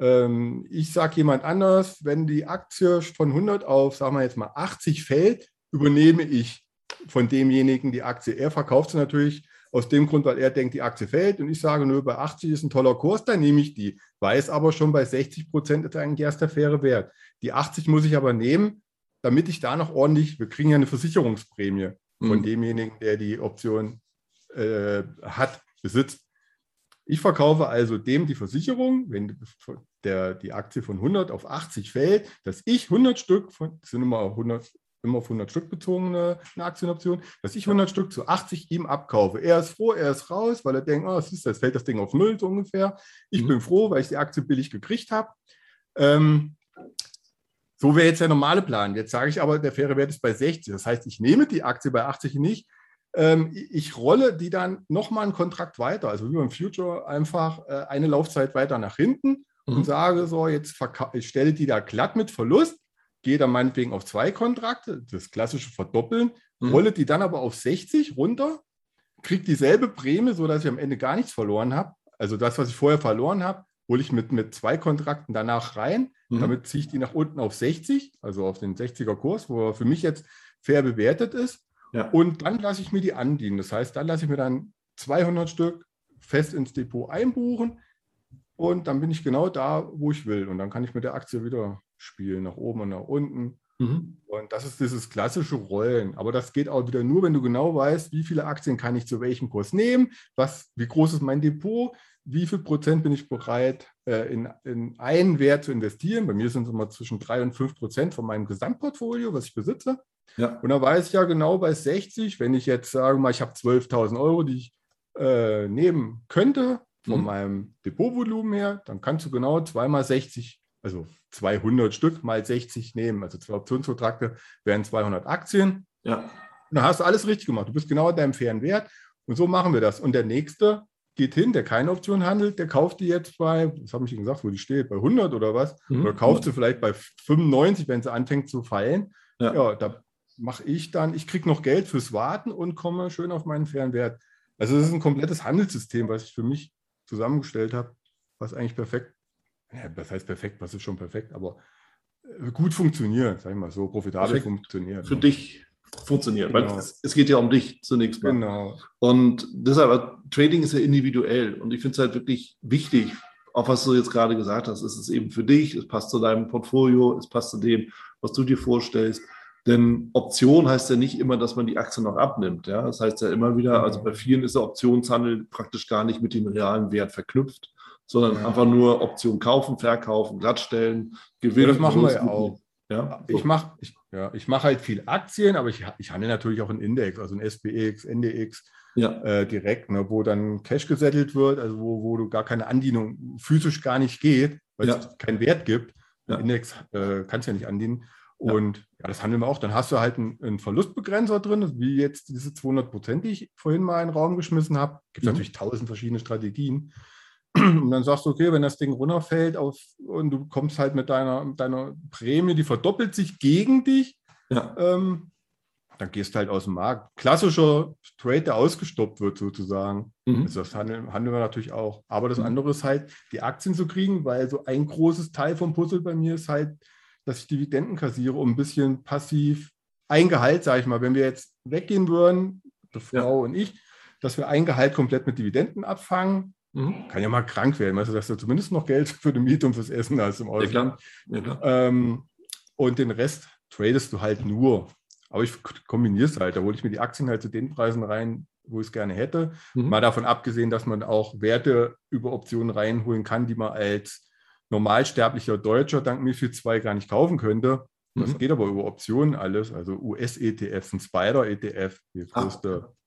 ähm, ich sage jemand anders, wenn die Aktie von 100 auf, sagen wir jetzt mal 80 fällt, übernehme ich von demjenigen die Aktie. Er verkauft sie natürlich aus dem Grund, weil er denkt, die Aktie fällt und ich sage, nur bei 80 ist ein toller Kurs, dann nehme ich die. Weiß aber schon, bei 60 Prozent ist eigentlich erst der faire Wert. Die 80 muss ich aber nehmen, damit ich da noch ordentlich, wir kriegen ja eine Versicherungsprämie von mhm. demjenigen, der die Option äh, hat, besitzt. Ich verkaufe also dem die Versicherung, wenn der, die Aktie von 100 auf 80 fällt, dass ich 100 Stück, von, sind immer 100, immer auf 100 Stück bezogene eine Aktienoption, dass ich 100 Stück zu 80 ihm abkaufe. Er ist froh, er ist raus, weil er denkt, oh, ist, jetzt fällt das Ding auf Null so ungefähr. Ich mhm. bin froh, weil ich die Aktie billig gekriegt habe. Ähm, so wäre jetzt der normale Plan. Jetzt sage ich aber, der faire Wert ist bei 60. Das heißt, ich nehme die Aktie bei 80 nicht. Ähm, ich rolle die dann nochmal einen Kontrakt weiter, also wie beim Future einfach äh, eine Laufzeit weiter nach hinten mhm. und sage so, jetzt ich stelle die da glatt mit Verlust gehe dann meinetwegen auf zwei Kontrakte, das klassische Verdoppeln, mhm. rolle die dann aber auf 60 runter, kriege dieselbe Prämie, sodass ich am Ende gar nichts verloren habe. Also das, was ich vorher verloren habe, hole ich mit, mit zwei Kontrakten danach rein. Mhm. Damit ziehe ich die nach unten auf 60, also auf den 60er Kurs, wo er für mich jetzt fair bewertet ist. Ja. Und dann lasse ich mir die andienen. Das heißt, dann lasse ich mir dann 200 Stück fest ins Depot einbuchen und dann bin ich genau da, wo ich will. Und dann kann ich mit der Aktie wieder spielen, nach oben und nach unten. Mhm. Und das ist dieses klassische Rollen. Aber das geht auch wieder nur, wenn du genau weißt, wie viele Aktien kann ich zu welchem Kurs nehmen, was, wie groß ist mein Depot, wie viel Prozent bin ich bereit, äh, in, in einen Wert zu investieren. Bei mir sind es immer zwischen drei und fünf Prozent von meinem Gesamtportfolio, was ich besitze. Ja. Und da weiß ich ja genau bei 60, wenn ich jetzt sage mal, ich habe 12.000 Euro, die ich äh, nehmen könnte von mhm. meinem Depotvolumen her, dann kannst du genau zweimal 60 also 200 Stück mal 60 nehmen. Also zwei Optionsverträge wären 200 Aktien. Ja. Und dann hast du alles richtig gemacht. Du bist genau an deinem fairen Wert. Und so machen wir das. Und der nächste geht hin, der keine Option handelt, der kauft die jetzt bei, was habe ich Ihnen gesagt, wo die steht, bei 100 oder was? Mhm. Oder kauft sie vielleicht bei 95, wenn sie anfängt zu fallen. Ja, ja da mache ich dann, ich kriege noch Geld fürs Warten und komme schön auf meinen fairen Wert. Also das ist ein komplettes Handelssystem, was ich für mich zusammengestellt habe, was eigentlich perfekt ja, das heißt perfekt, was ist schon perfekt, aber äh, gut funktioniert, sag ich mal so, profitabel perfekt funktioniert. Für dich funktioniert, genau. weil es, es, geht ja um dich zunächst mal. Genau. Und deshalb, Trading ist ja individuell und ich finde es halt wirklich wichtig, auch was du jetzt gerade gesagt hast, es ist eben für dich, es passt zu deinem Portfolio, es passt zu dem, was du dir vorstellst. Denn Option heißt ja nicht immer, dass man die Aktie noch abnimmt. Ja? Das heißt ja immer wieder, also genau. bei vielen ist der Optionshandel praktisch gar nicht mit dem realen Wert verknüpft sondern ja. einfach nur Option kaufen, verkaufen, glattstellen, gewinnen. Ja, das machen wir ja auch. Ja, so. Ich mache ich, ja, ich mach halt viel Aktien, aber ich, ich handle natürlich auch einen Index, also ein SPX, NDX ja. äh, direkt, ne, wo dann Cash gesettelt wird, also wo, wo du gar keine Andienung physisch gar nicht geht, weil ja. es keinen Wert gibt. Index äh, kannst ja nicht andienen. Und ja. das handeln wir auch. Dann hast du halt einen, einen Verlustbegrenzer drin, wie jetzt diese 200 Prozent, die ich vorhin mal in den Raum geschmissen habe. Gibt mhm. natürlich tausend verschiedene Strategien. Und dann sagst du, okay, wenn das Ding runterfällt auf, und du kommst halt mit deiner, deiner Prämie, die verdoppelt sich gegen dich, ja. ähm, dann gehst du halt aus dem Markt. Klassischer Trade, der ausgestoppt wird sozusagen. Mhm. Also das handeln, handeln wir natürlich auch. Aber das mhm. andere ist halt, die Aktien zu kriegen, weil so ein großes Teil vom Puzzle bei mir ist halt, dass ich Dividenden kassiere, um ein bisschen passiv ein Gehalt, sage ich mal, wenn wir jetzt weggehen würden, die Frau ja. und ich, dass wir ein Gehalt komplett mit Dividenden abfangen. Mhm. Kann ja mal krank werden, also dass du zumindest noch Geld [laughs] für die Miete und fürs Essen hast im Ausland. Ja, ja, ähm, und den Rest tradest du halt nur. Aber ich kombiniere es halt. Da hole ich mir die Aktien halt zu den Preisen rein, wo ich es gerne hätte. Mhm. Mal davon abgesehen, dass man auch Werte über Optionen reinholen kann, die man als normalsterblicher Deutscher dank MIFID 2 gar nicht kaufen könnte. Das mhm. geht aber über Optionen alles. Also US-ETFs, ein Spider-ETF, die größte Ach.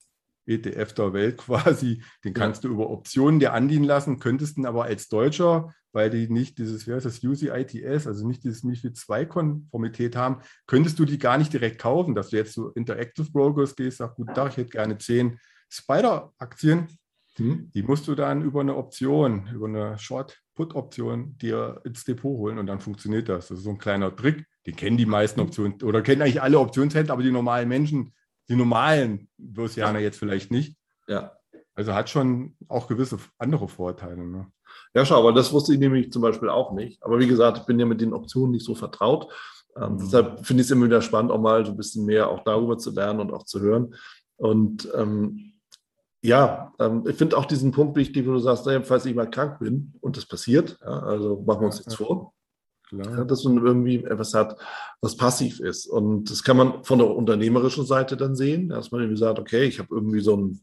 ETF der Welt quasi. Den kannst ja. du über Optionen dir andienen lassen, könntest ihn aber als Deutscher, weil die nicht dieses, wie heißt das, UCITS, also nicht dieses MIFID 2-Konformität haben, könntest du die gar nicht direkt kaufen, dass du jetzt zu Interactive Brokers gehst, sagst, gut, Tag, ich hätte gerne zehn Spider-Aktien. Mhm. Die musst du dann über eine Option, über eine Short-Put-Option dir ins Depot holen und dann funktioniert das. Das ist so ein kleiner Trick. Den kennen die meisten mhm. Optionen oder kennen eigentlich alle Optionshändler, aber die normalen Menschen die normalen Börsianer jetzt vielleicht nicht. Ja. Also hat schon auch gewisse andere Vorteile. Ne? Ja, schau, aber das wusste ich nämlich zum Beispiel auch nicht. Aber wie gesagt, ich bin ja mit den Optionen nicht so vertraut. Ähm, mhm. Deshalb finde ich es immer wieder spannend, auch mal so ein bisschen mehr auch darüber zu lernen und auch zu hören. Und ähm, ja, ähm, ich finde auch diesen Punkt wichtig, wo du sagst, naja, falls ich mal krank bin und das passiert, ja, also machen wir uns nichts vor. Ja, dass man irgendwie etwas hat, was passiv ist. Und das kann man von der unternehmerischen Seite dann sehen, dass man irgendwie sagt, okay, ich habe irgendwie so ein,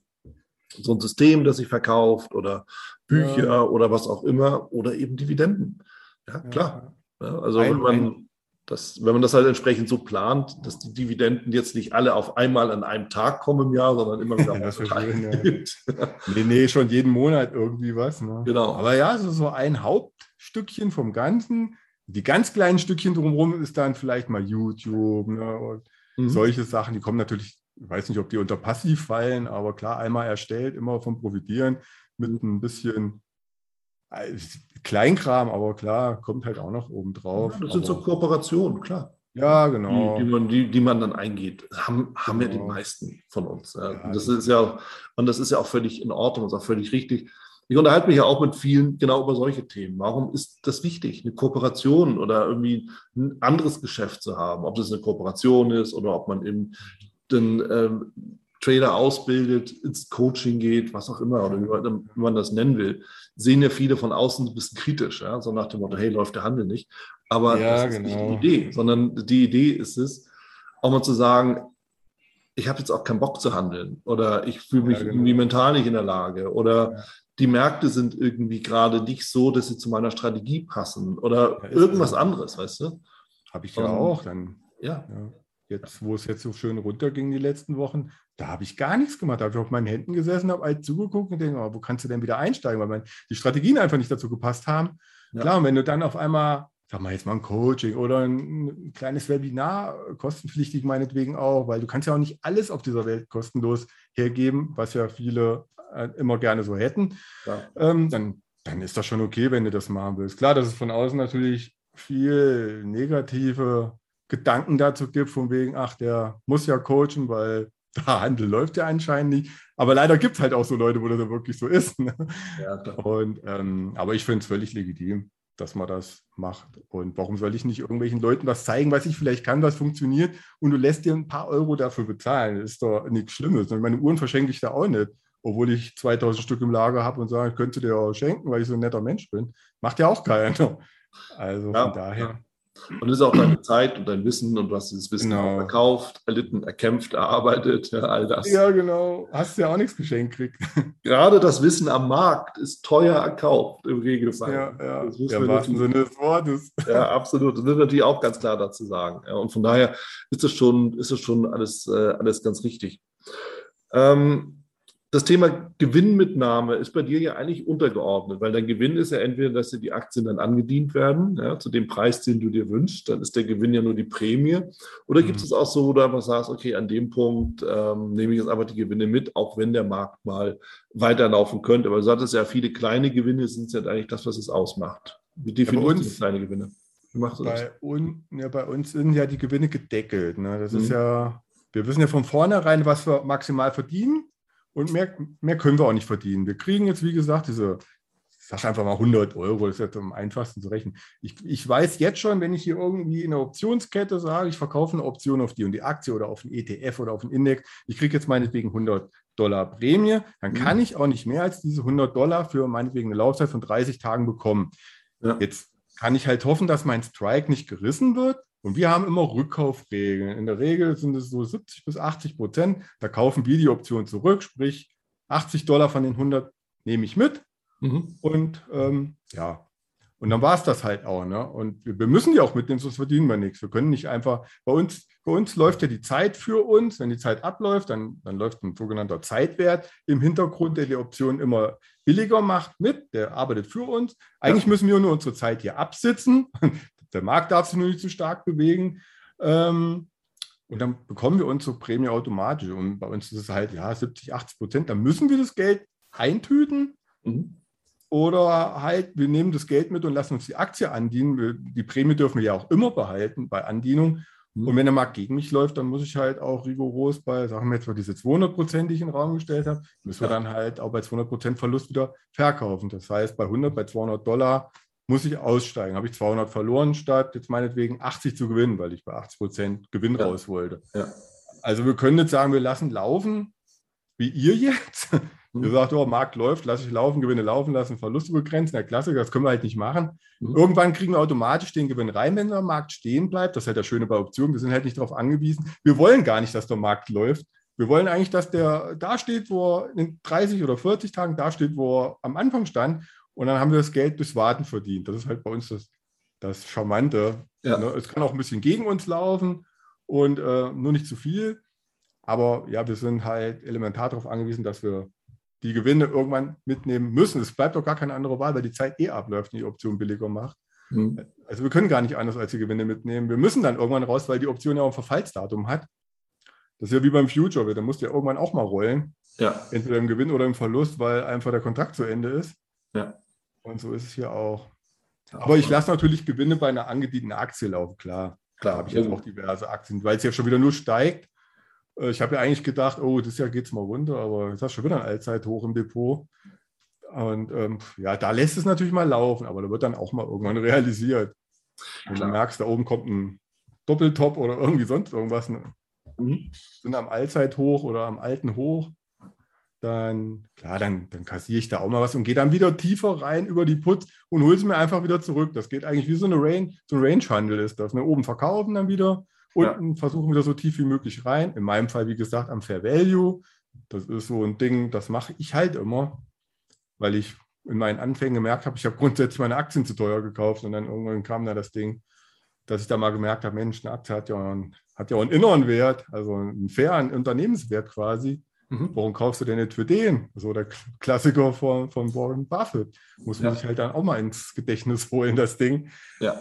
so ein System, das sich verkauft oder Bücher ja. oder was auch immer oder eben Dividenden. Ja, klar. Ja, also ein, wenn man das, wenn man das halt entsprechend so plant, dass die Dividenden jetzt nicht alle auf einmal an einem Tag kommen im Jahr, sondern immer wieder [laughs] das schön, ja. Nee, nee, schon jeden Monat irgendwie was. Ne? Genau. Aber ja, so, so ein Hauptstückchen vom Ganzen die ganz kleinen Stückchen drumherum ist dann vielleicht mal YouTube ne, und mhm. solche Sachen. Die kommen natürlich, ich weiß nicht, ob die unter Passiv fallen, aber klar, einmal erstellt, immer vom Profitieren mit ein bisschen äh, Kleinkram, aber klar, kommt halt auch noch oben drauf. Ja, das sind so Kooperationen, klar. Ja, genau. Die, die, man, die, die man dann eingeht. Haben, haben genau. ja die genau. meisten von uns. Ja. Ja, das ist ja, und das ist ja auch völlig in Ordnung, ist auch völlig richtig. Ich unterhalte mich ja auch mit vielen genau über solche Themen. Warum ist das wichtig, eine Kooperation oder irgendwie ein anderes Geschäft zu haben? Ob das eine Kooperation ist oder ob man eben den ähm, Trader ausbildet, ins Coaching geht, was auch immer, oder wie man, das nennen will, sehen ja viele von außen ein bisschen kritisch, ja? so nach dem Motto, hey, läuft der Handel nicht. Aber ja, das ist genau. nicht die Idee, sondern die Idee ist es, auch mal zu sagen, ich habe jetzt auch keinen Bock zu handeln oder ich fühle mich ja, genau. irgendwie mental nicht in der Lage oder die Märkte sind irgendwie gerade nicht so, dass sie zu meiner Strategie passen oder ja, irgendwas anderes, weißt du? Habe ich ja um, auch. Dann, ja. ja. Jetzt, wo es jetzt so schön runterging die letzten Wochen, da habe ich gar nichts gemacht. Da habe ich auf meinen Händen gesessen, habe alt zugeguckt und denke, oh, wo kannst du denn wieder einsteigen, weil mein, die Strategien einfach nicht dazu gepasst haben. Ja. Klar, und wenn du dann auf einmal, sag mal jetzt mal ein Coaching oder ein, ein kleines Webinar, kostenpflichtig meinetwegen auch, weil du kannst ja auch nicht alles auf dieser Welt kostenlos hergeben, was ja viele immer gerne so hätten, ja. ähm, dann, dann ist das schon okay, wenn du das machen willst. Klar, dass es von außen natürlich viel negative Gedanken dazu gibt, von wegen, ach, der muss ja coachen, weil [laughs] der Handel läuft ja anscheinend nicht. Aber leider gibt es halt auch so Leute, wo das wirklich so ist. Ne? Ja, Und, ähm, aber ich finde es völlig legitim, dass man das macht. Und warum soll ich nicht irgendwelchen Leuten was zeigen, was ich vielleicht kann, was funktioniert, und du lässt dir ein paar Euro dafür bezahlen? Das ist doch nichts Schlimmes. Und meine Uhren verschenke ich da auch nicht obwohl ich 2000 Stück im Lager habe und sage, ich könnte dir auch schenken, weil ich so ein netter Mensch bin. Macht ja auch keiner. [laughs] Also ja, von daher. Und das ist auch deine Zeit und dein Wissen und du hast dieses Wissen genau. verkauft, erlitten, erkämpft, erarbeitet, ja, all das. Ja, genau. Hast ja auch nichts geschenkt gekriegt. [laughs] Gerade das Wissen am Markt ist teuer erkauft im Regelfall. Ja, ja. Das ja, im wahrsten Sinne des Wortes. [laughs] Ja, absolut. Das wird natürlich auch ganz klar dazu sagen. Ja, und von daher ist das schon, ist das schon alles, äh, alles ganz richtig. Ähm, das Thema Gewinnmitnahme ist bei dir ja eigentlich untergeordnet, weil dein Gewinn ist ja entweder, dass dir die Aktien dann angedient werden, ja, zu dem Preis, den du dir wünschst, dann ist der Gewinn ja nur die Prämie. Oder mhm. gibt es auch so, wo du einfach sagst, okay, an dem Punkt ähm, nehme ich jetzt einfach die Gewinne mit, auch wenn der Markt mal weiterlaufen könnte. Aber du sagtest ja, viele kleine Gewinne sind ja eigentlich das, was es ausmacht. Wie definierst ja, du kleine Gewinne? Wie machst du bei, das? Un, ja, bei uns sind ja die Gewinne gedeckelt. Ne? Das mhm. ist ja wir wissen ja von vornherein, was wir maximal verdienen und mehr, mehr können wir auch nicht verdienen. Wir kriegen jetzt, wie gesagt, diese, ich sage einfach mal 100 Euro, das ist jetzt am einfachsten zu rechnen. Ich, ich weiß jetzt schon, wenn ich hier irgendwie in der Optionskette sage, ich verkaufe eine Option auf die und die Aktie oder auf einen ETF oder auf einen Index, ich kriege jetzt meinetwegen 100 Dollar Prämie, dann kann mhm. ich auch nicht mehr als diese 100 Dollar für meinetwegen eine Laufzeit von 30 Tagen bekommen. Ja. Jetzt kann ich halt hoffen, dass mein Strike nicht gerissen wird. Und wir haben immer Rückkaufregeln. In der Regel sind es so 70 bis 80 Prozent. Da kaufen wir die Option zurück, sprich 80 Dollar von den 100 nehme ich mit. Mhm. Und ähm, ja, und dann war es das halt auch. Ne? Und wir, wir müssen die auch mitnehmen, sonst verdienen wir nichts. Wir können nicht einfach, bei uns, bei uns läuft ja die Zeit für uns. Wenn die Zeit abläuft, dann, dann läuft ein sogenannter Zeitwert im Hintergrund, der die Option immer billiger macht mit, der arbeitet für uns. Eigentlich ja. müssen wir nur unsere Zeit hier absitzen. [laughs] Der Markt darf sich nur nicht zu stark bewegen. Ähm, und dann bekommen wir unsere Prämie automatisch. Und bei uns ist es halt, ja, 70, 80 Prozent. Dann müssen wir das Geld eintüten. Mhm. Oder halt, wir nehmen das Geld mit und lassen uns die Aktie andienen. Die Prämie dürfen wir ja auch immer behalten bei Andienung. Mhm. Und wenn der Markt gegen mich läuft, dann muss ich halt auch rigoros bei, sagen wir jetzt mal diese 200 Prozent, die ich in den Raum gestellt habe, müssen wir dann halt auch bei 200 Prozent Verlust wieder verkaufen. Das heißt, bei 100, bei 200 Dollar muss ich aussteigen. Habe ich 200 verloren, statt jetzt meinetwegen 80 zu gewinnen, weil ich bei 80 Prozent Gewinn ja. raus wollte. Ja. Also wir können jetzt sagen, wir lassen laufen, wie ihr jetzt. Mhm. Ihr sagt, oh, Markt läuft, lasse ich laufen, Gewinne laufen lassen, Verluste begrenzen. Der Klassiker, das können wir halt nicht machen. Mhm. Irgendwann kriegen wir automatisch den Gewinn rein, wenn der Markt stehen bleibt. Das ist halt das Schöne bei Optionen. Wir sind halt nicht darauf angewiesen. Wir wollen gar nicht, dass der Markt läuft. Wir wollen eigentlich, dass der da steht, wo er in 30 oder 40 Tagen da steht, wo er am Anfang stand. Und dann haben wir das Geld durchs Warten verdient. Das ist halt bei uns das, das Charmante. Ja. Ne? Es kann auch ein bisschen gegen uns laufen und äh, nur nicht zu viel. Aber ja, wir sind halt elementar darauf angewiesen, dass wir die Gewinne irgendwann mitnehmen müssen. Es bleibt doch gar keine andere Wahl, weil die Zeit eh abläuft und die Option billiger macht. Mhm. Also wir können gar nicht anders als die Gewinne mitnehmen. Wir müssen dann irgendwann raus, weil die Option ja auch ein Verfallsdatum hat. Das ist ja wie beim Future, da musst du ja irgendwann auch mal rollen. Ja. Entweder im Gewinn oder im Verlust, weil einfach der Kontrakt zu Ende ist. Ja. Und so ist es hier auch. Aber ich lasse natürlich Gewinne bei einer angedienten Aktie laufen, klar. Klar, habe ich jetzt auch diverse Aktien, weil es ja schon wieder nur steigt. Äh, ich habe ja eigentlich gedacht, oh, das Jahr geht es mal runter, aber jetzt hast du schon wieder ein Allzeithoch im Depot. Und ähm, ja, da lässt es natürlich mal laufen, aber da wird dann auch mal irgendwann [laughs] realisiert. Wenn du merkst, da oben kommt ein Doppeltop oder irgendwie sonst irgendwas, ne? mhm. sind am Allzeithoch oder am alten Hoch, dann, klar, dann, dann kassiere ich da auch mal was und gehe dann wieder tiefer rein über die Putz und hole es mir einfach wieder zurück. Das geht eigentlich wie so eine Range, so ein Range-Handel ist das. Ne? Oben verkaufen dann wieder, unten ja. versuchen wieder so tief wie möglich rein. In meinem Fall, wie gesagt, am Fair Value. Das ist so ein Ding, das mache ich halt immer, weil ich in meinen Anfängen gemerkt habe, ich habe grundsätzlich meine Aktien zu teuer gekauft und dann irgendwann kam da das Ding, dass ich da mal gemerkt habe, Mensch, eine Aktie hat ja, einen, hat ja auch einen inneren Wert, also einen fairen Unternehmenswert quasi. Mhm. Warum kaufst du denn nicht für den? So der Klassiker von, von Warren Buffett. Muss man ja. sich halt dann auch mal ins Gedächtnis holen, das Ding. Ja.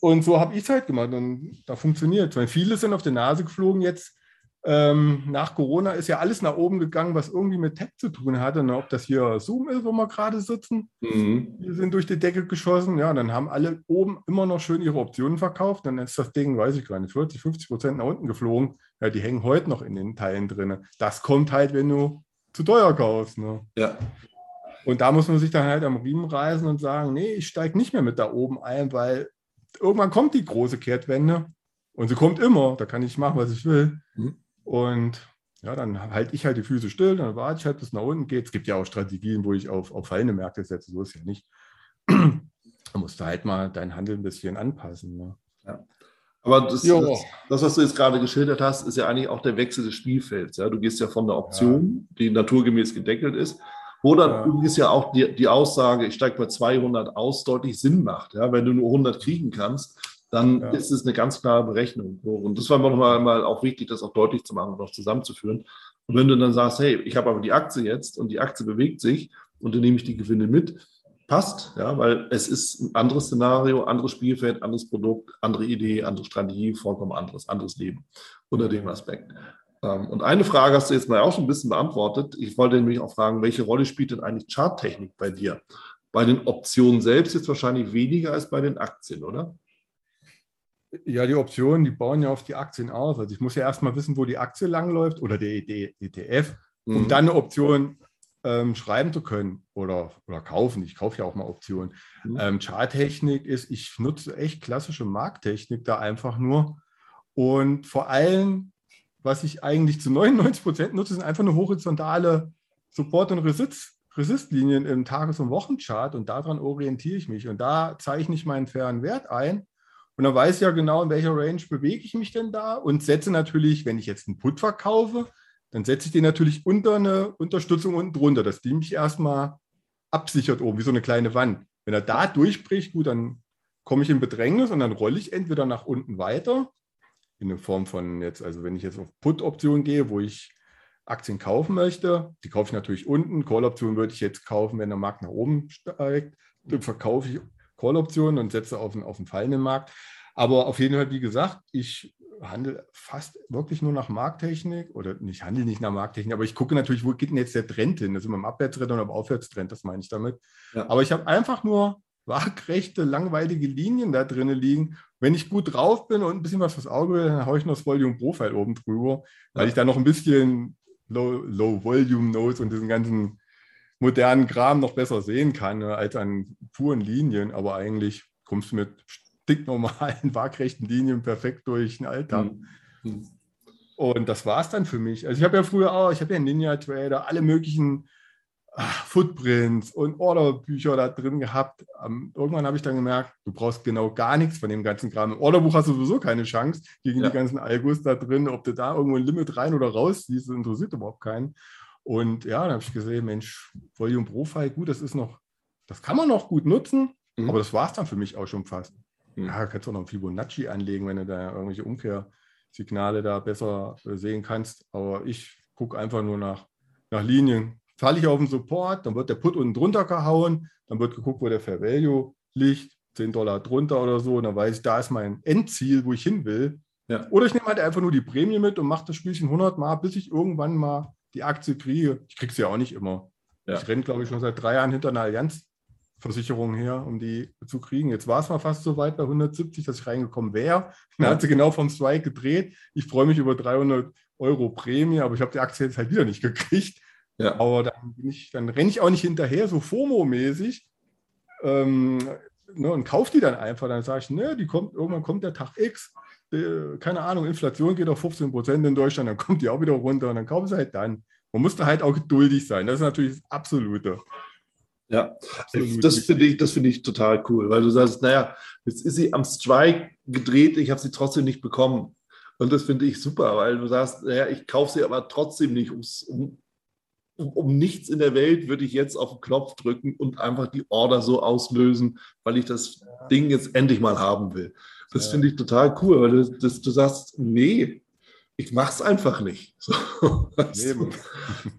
Und so habe ich es halt gemacht und da funktioniert es. Viele sind auf die Nase geflogen jetzt. Ähm, nach Corona ist ja alles nach oben gegangen, was irgendwie mit Tech zu tun hatte. Ne? Ob das hier Zoom ist, wo wir gerade sitzen. Mhm. Die sind durch die Decke geschossen. Ja, dann haben alle oben immer noch schön ihre Optionen verkauft. Dann ist das Ding, weiß ich gar nicht, 40, 50 Prozent nach unten geflogen. Ja, die hängen heute noch in den Teilen drin. Das kommt halt, wenn du zu teuer kaufst. Ne? Ja. Und da muss man sich dann halt am Riemen reißen und sagen, nee, ich steige nicht mehr mit da oben ein, weil irgendwann kommt die große Kehrtwende und sie kommt immer, da kann ich machen, was ich will. Mhm. Und ja, dann halte ich halt die Füße still, dann warte ich halt, bis es nach unten geht. Es gibt ja auch Strategien, wo ich auf, auf fallende Märkte setze, so ist ja nicht. Da musst du halt mal dein Handel ein bisschen anpassen. Ne? Ja. Aber das, das, das, was du jetzt gerade geschildert hast, ist ja eigentlich auch der Wechsel des Spielfelds. Ja? Du gehst ja von der Option, ja. die naturgemäß gedeckelt ist, ja. übrigens ja auch die, die Aussage, ich steige bei 200 aus, deutlich Sinn macht. Ja? Wenn du nur 100 kriegen kannst, dann ja. ist es eine ganz klare Berechnung. Und das war mir nochmal mal auch wichtig, das auch deutlich zu machen und auch zusammenzuführen. Und wenn du dann sagst, hey, ich habe aber die Aktie jetzt und die Aktie bewegt sich und dann nehme ich die Gewinne mit, passt, ja, weil es ist ein anderes Szenario, anderes Spielfeld, anderes Produkt, andere Idee, andere Strategie, vollkommen anderes, anderes Leben unter dem Aspekt. Ähm, und eine Frage hast du jetzt mal auch schon ein bisschen beantwortet. Ich wollte nämlich auch fragen, welche Rolle spielt denn eigentlich Charttechnik bei dir? Bei den Optionen selbst jetzt wahrscheinlich weniger als bei den Aktien, oder? Ja, die Optionen, die bauen ja auf die Aktien aus. Also ich muss ja erstmal wissen, wo die Aktie langläuft oder der ETF, um mhm. dann eine Option ähm, schreiben zu können oder, oder kaufen. Ich kaufe ja auch mal Optionen. Mhm. Ähm, Charttechnik ist, ich nutze echt klassische Markttechnik da einfach nur. Und vor allem, was ich eigentlich zu 99 Prozent nutze, sind einfach eine horizontale Support- und Resist Resistlinien im Tages- und Wochenchart und daran orientiere ich mich. Und da zeichne ich meinen fairen Wert ein. Und dann weiß ich ja genau, in welcher Range bewege ich mich denn da und setze natürlich, wenn ich jetzt einen Put verkaufe, dann setze ich den natürlich unter eine Unterstützung unten drunter, dass die mich erstmal absichert oben, wie so eine kleine Wand. Wenn er da durchbricht, gut, dann komme ich in Bedrängnis und dann rolle ich entweder nach unten weiter, in der Form von jetzt, also wenn ich jetzt auf Put-Option gehe, wo ich Aktien kaufen möchte, die kaufe ich natürlich unten. Call-Option würde ich jetzt kaufen, wenn der Markt nach oben steigt. Dann verkaufe ich Call-Optionen und setze auf einen, auf einen fallenden Markt. Aber auf jeden Fall, wie gesagt, ich handle fast wirklich nur nach Markttechnik oder nicht handle nicht nach Markttechnik, aber ich gucke natürlich, wo geht denn jetzt der Trend hin? Das ist immer im Abwärtstrend oder im Aufwärtstrend, das meine ich damit. Ja. Aber ich habe einfach nur waagrechte, langweilige Linien da drinnen liegen. Wenn ich gut drauf bin und ein bisschen was fürs Auge will, dann haue ich noch das Volume Profile oben drüber, weil ja. ich da noch ein bisschen Low, Low Volume Nodes und diesen ganzen modernen Kram noch besser sehen kann ne, als an puren Linien. Aber eigentlich kommst du mit sticknormalen, [laughs] waagrechten Linien perfekt durch den Alltag. Mhm. Und das war es dann für mich. Also ich habe ja früher auch, ich habe ja Ninja Trader, alle möglichen Footprints und Orderbücher da drin gehabt. Um, irgendwann habe ich dann gemerkt, du brauchst genau gar nichts von dem ganzen Kram. Im Orderbuch hast du sowieso keine Chance gegen ja. die ganzen Algos da drin. Ob du da irgendwo ein Limit rein oder raus siehst, interessiert überhaupt keinen. Und ja, dann habe ich gesehen, Mensch, Volume Profile, gut, das ist noch, das kann man noch gut nutzen, mhm. aber das war es dann für mich auch schon fast. Mhm. Ja, kannst du auch noch ein Fibonacci anlegen, wenn du da irgendwelche Umkehrsignale da besser äh, sehen kannst. Aber ich gucke einfach nur nach, nach Linien. Falle ich auf den Support, dann wird der Put unten drunter gehauen, dann wird geguckt, wo der Fair Value liegt, 10 Dollar drunter oder so, und dann weiß ich, da ist mein Endziel, wo ich hin will. Ja. Oder ich nehme halt einfach nur die Prämie mit und mache das Spielchen 100 Mal, bis ich irgendwann mal die Aktie kriege. Ich kriege sie ja auch nicht immer. Ja. Ich renne, glaube ich, schon seit drei Jahren hinter einer Allianz Versicherung her, um die zu kriegen. Jetzt war es mal fast so weit bei 170, dass ich reingekommen wäre. [laughs] Dann ja. hat sie genau vom Strike gedreht. Ich freue mich über 300 Euro Prämie, aber ich habe die Aktie jetzt halt wieder nicht gekriegt. Ja. Aber dann, dann renne ich auch nicht hinterher, so FOMO-mäßig. Ähm, ne, und kaufe die dann einfach. Dann sage ich, ne, die kommt, irgendwann kommt der Tag X. Äh, keine Ahnung, Inflation geht auf 15 Prozent in Deutschland, dann kommt die auch wieder runter und dann kaufen sie halt dann. Man muss da halt auch geduldig sein. Das ist natürlich das Absolute. Ja, das finde ich, das ich total cool, weil du sagst, naja, jetzt ist sie am Strike gedreht, ich habe sie trotzdem nicht bekommen. Und das finde ich super, weil du sagst, naja, ich kaufe sie aber trotzdem nicht. Um, um, nichts in der Welt würde ich jetzt auf den Knopf drücken und einfach die Order so auslösen, weil ich das Ding jetzt endlich mal haben will. Das ja. finde ich total cool, weil du, das, du sagst, nee, ich mache es einfach nicht. [laughs] So,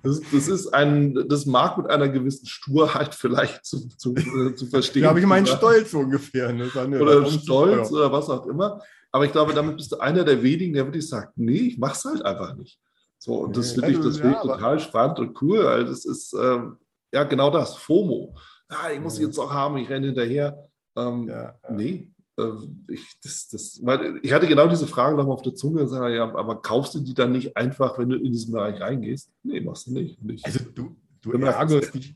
das, das, ist ein, das mag mit einer gewissen Sturheit vielleicht zu, zu, äh, zu verstehen. Da habe ich meinen Stolz ungefähr. Ne? Oder Stolz oder was auch immer. Aber ich glaube, damit bist du einer der wenigen, der wirklich sagt, nee, ich mache es halt einfach nicht. So, und das finde ich, das ja, ich total spannend und cool, weil das ist ähm, ja genau das, FOMO. Ja, ich muss jetzt auch haben, ich renne hinterher. Ähm, ja, ja. Nee, äh, ich, das, das, ich hatte genau diese Frage noch mal auf der Zunge, sage, ja, aber kaufst du die dann nicht einfach, wenn du in diesen Bereich reingehst? Nee, machst du nicht. nicht. Also du, du ärgerst dich,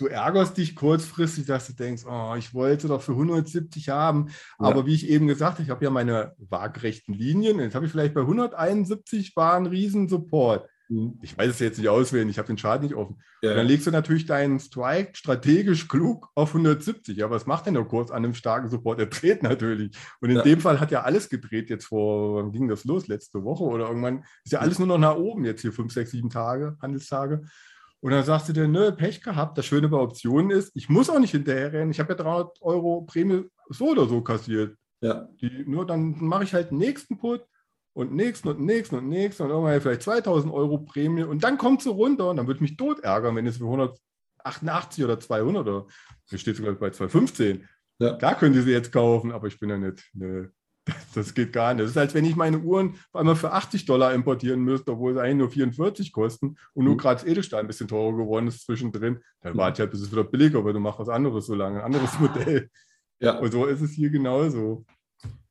du ärgerst dich kurzfristig, dass du denkst, oh, ich wollte doch für 170 haben. Ja. Aber wie ich eben gesagt habe, ich habe ja meine waagrechten Linien. Jetzt habe ich vielleicht bei 171 war ein Riesensupport. Mhm. Ich weiß es jetzt nicht auswählen, ich habe den Chart nicht offen. Ja. dann legst du natürlich deinen Strike strategisch klug auf 170. Ja, was macht denn der Kurs an einem starken Support? Er dreht natürlich. Und in ja. dem Fall hat ja alles gedreht jetzt vor, wann ging das los? Letzte Woche oder irgendwann ist ja alles nur noch nach oben jetzt hier, fünf, sechs, sieben Tage, Handelstage. Und dann sagst du dir, nö, Pech gehabt. Das Schöne bei Optionen ist, ich muss auch nicht hinterherrennen. Ich habe ja 300 Euro Prämie so oder so kassiert. Ja. Die, nur dann mache ich halt den nächsten Put und nächsten und nächsten und nächsten und irgendwann vielleicht 2000 Euro Prämie und dann kommt sie runter und dann würde ich mich tot ärgern, wenn es für 188 oder 200 oder hier steht sogar bei 215. Ja. Klar könnt ihr sie jetzt kaufen, aber ich bin ja nicht, ne, [laughs] das geht gar nicht. Das ist, als wenn ich meine Uhren auf einmal für 80 Dollar importieren müsste, obwohl sie eigentlich nur 44 kosten und nur mhm. gerade das Edelstahl ein bisschen teurer geworden ist zwischendrin. Dann mhm. warte ich halt, bis es wieder billiger wird und mache was anderes so lange, ein anderes [laughs] Modell. Ja. Und so ist es hier genauso.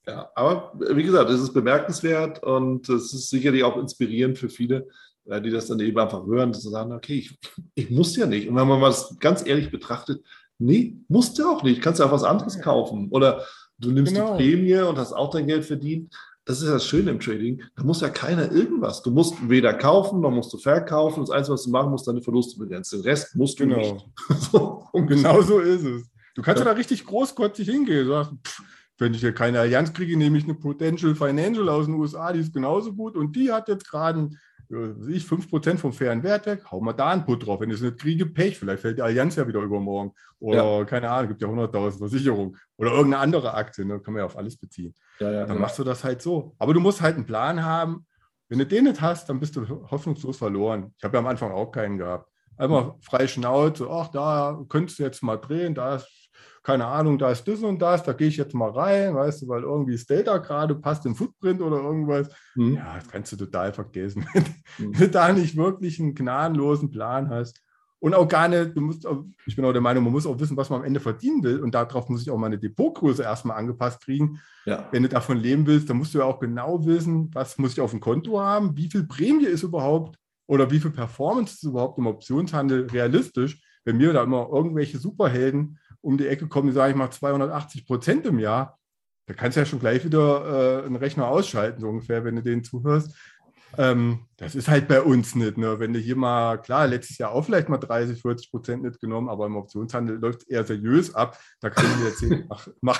Ja, aber wie gesagt, es ist bemerkenswert und es ist sicherlich auch inspirierend für viele, äh, die das dann eben einfach hören, zu sagen, okay, ich, ich muss ja nicht. Und wenn man mal das ganz ehrlich betrachtet, nee, musst du auch nicht. Kannst ja auch was anderes kaufen. Oder du nimmst genau. die Prämie und hast auch dein Geld verdient. Das ist das Schöne im Trading. Da muss ja keiner irgendwas. Du musst weder kaufen, noch musst du verkaufen. Das Einzige, was du machen musst, deine Verluste begrenzen. Den Rest musst du genau. nicht. [laughs] so, und genau so ist es. Du kannst ja, ja da richtig großkotzig hingehen. Du sagst, pff, wenn ich hier keine Allianz kriege, nehme ich eine Potential Financial aus den USA, die ist genauso gut und die hat jetzt gerade ich 5% vom fairen Wert weg, hau mal da einen Put drauf. Wenn ich es nicht kriege, Pech. Vielleicht fällt die Allianz ja wieder übermorgen. Oder ja. keine Ahnung, gibt ja 100.000 Versicherung. Oder irgendeine andere Aktie, ne? kann man ja auf alles beziehen. Ja, ja, dann genau. machst du das halt so. Aber du musst halt einen Plan haben. Wenn du den nicht hast, dann bist du hoffnungslos verloren. Ich habe ja am Anfang auch keinen gehabt. Einmal frei Schnauze, ach, da könntest du jetzt mal drehen, da ist keine Ahnung, da ist das und das, da gehe ich jetzt mal rein, weißt du, weil irgendwie das Data gerade passt im Footprint oder irgendwas. Mhm. Ja, das kannst du total vergessen. [laughs] Wenn du da nicht wirklich einen gnadenlosen Plan hast. Und auch gar nicht, du musst, auch, ich bin auch der Meinung, man muss auch wissen, was man am Ende verdienen will. Und darauf muss ich auch meine Depotgröße erstmal angepasst kriegen. Ja. Wenn du davon leben willst, dann musst du ja auch genau wissen, was muss ich auf dem Konto haben, wie viel Prämie ist überhaupt oder wie viel Performance ist überhaupt im Optionshandel realistisch. Wenn mir da immer irgendwelche Superhelden um die Ecke kommen, die sagen, ich mache 280 Prozent im Jahr, da kannst du ja schon gleich wieder äh, einen Rechner ausschalten, so ungefähr, wenn du denen zuhörst. Ähm, das ist halt bei uns nicht. Ne? Wenn du hier mal, klar, letztes Jahr auch vielleicht mal 30, 40 Prozent nicht genommen, aber im Optionshandel läuft es eher seriös ab. Da kann ich dir erzählen, [laughs] mach, mach,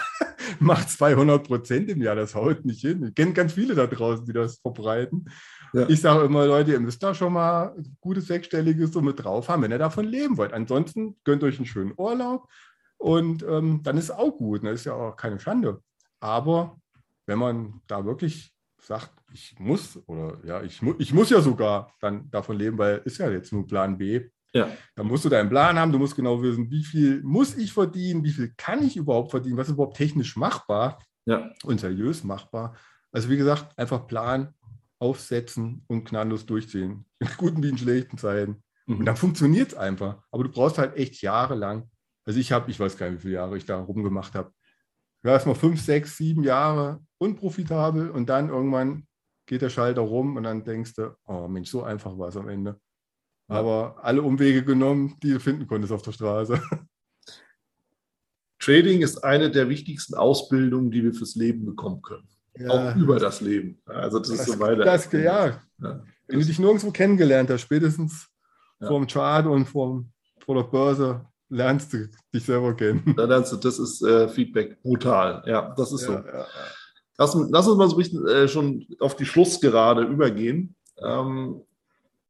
mach 200 Prozent im Jahr, das haut nicht hin. Ich kenne ganz viele da draußen, die das verbreiten. Ja. Ich sage immer, Leute, ihr müsst da schon mal gutes sechsstelliges so mit drauf haben, wenn ihr davon leben wollt. Ansonsten gönnt euch einen schönen Urlaub, und ähm, dann ist es auch gut, das ne? ist ja auch keine Schande. Aber wenn man da wirklich sagt, ich muss oder ja, ich, mu ich muss ja sogar dann davon leben, weil ist ja jetzt nur Plan B. Ja. Dann musst du deinen Plan haben, du musst genau wissen, wie viel muss ich verdienen, wie viel kann ich überhaupt verdienen, was ist überhaupt technisch machbar ja. und seriös machbar. Also wie gesagt, einfach Plan aufsetzen und gnadenlos durchziehen. In guten wie in schlechten Zeiten. Mhm. Und dann funktioniert es einfach. Aber du brauchst halt echt jahrelang also ich habe, ich weiß gar nicht, wie viele Jahre ich da rumgemacht habe. Ja, erstmal fünf, sechs, sieben Jahre unprofitabel und dann irgendwann geht der Schalter rum und dann denkst du, oh Mensch, so einfach war es am Ende. Ja. Aber alle Umwege genommen, die du finden konntest auf der Straße. [laughs] Trading ist eine der wichtigsten Ausbildungen, die wir fürs Leben bekommen können. Ja. Auch über das Leben. Also das, das ist so weiter. Das, ja. ja. Wenn du dich nirgendwo kennengelernt hast, spätestens ja. vor dem Chart und vor, vor der Börse, lernst du dich selber kennen. Da lernst du, das ist äh, Feedback brutal. Ja, das ist so. Lass, lass, uns mal so ein bisschen äh, schon auf die Schlussgerade übergehen. Ähm,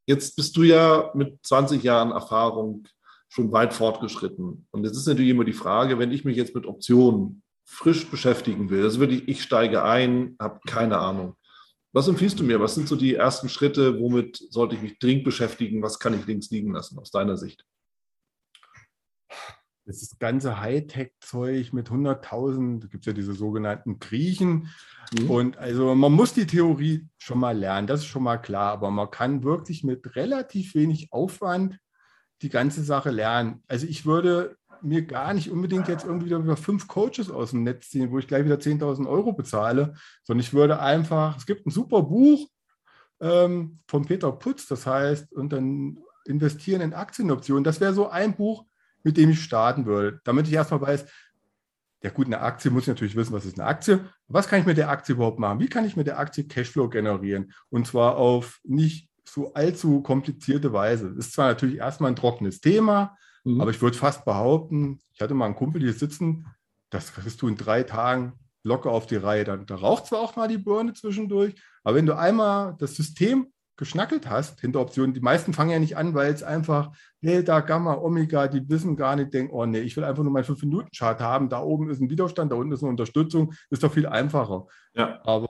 jetzt bist du ja mit 20 Jahren Erfahrung schon weit fortgeschritten. Und jetzt ist natürlich immer die Frage, wenn ich mich jetzt mit Optionen frisch beschäftigen will, also wirklich, ich steige ein, habe keine Ahnung. Was empfiehlst du mir? Was sind so die ersten Schritte? Womit sollte ich mich dringend beschäftigen? Was kann ich links liegen lassen aus deiner Sicht? das ganze Hightech-Zeug mit 100.000, da gibt es ja diese sogenannten Griechen. Mhm. Und also man muss die Theorie schon mal lernen, das ist schon mal klar, aber man kann wirklich mit relativ wenig Aufwand die ganze Sache lernen. Also ich würde mir gar nicht unbedingt jetzt irgendwie wieder fünf Coaches aus dem Netz ziehen, wo ich gleich wieder 10.000 Euro bezahle, sondern ich würde einfach, es gibt ein super Buch ähm, von Peter Putz, das heißt, und dann investieren in Aktienoptionen. Das wäre so ein Buch, mit dem ich starten würde, damit ich erstmal weiß, ja gut, eine Aktie muss ich natürlich wissen, was ist eine Aktie. Was kann ich mit der Aktie überhaupt machen? Wie kann ich mit der Aktie Cashflow generieren? Und zwar auf nicht so allzu komplizierte Weise. Das ist zwar natürlich erstmal ein trockenes Thema, mhm. aber ich würde fast behaupten, ich hatte mal einen Kumpel hier sitzen, das kriegst du in drei Tagen locker auf die Reihe. Dann, da raucht zwar auch mal die Birne zwischendurch, aber wenn du einmal das System geschnackelt hast hinter Optionen. Die meisten fangen ja nicht an, weil es einfach Delta, Gamma, Omega, die wissen gar nicht, denken, oh nee, ich will einfach nur meinen 5-Minuten-Chart haben. Da oben ist ein Widerstand, da unten ist eine Unterstützung. Ist doch viel einfacher. Ja. Aber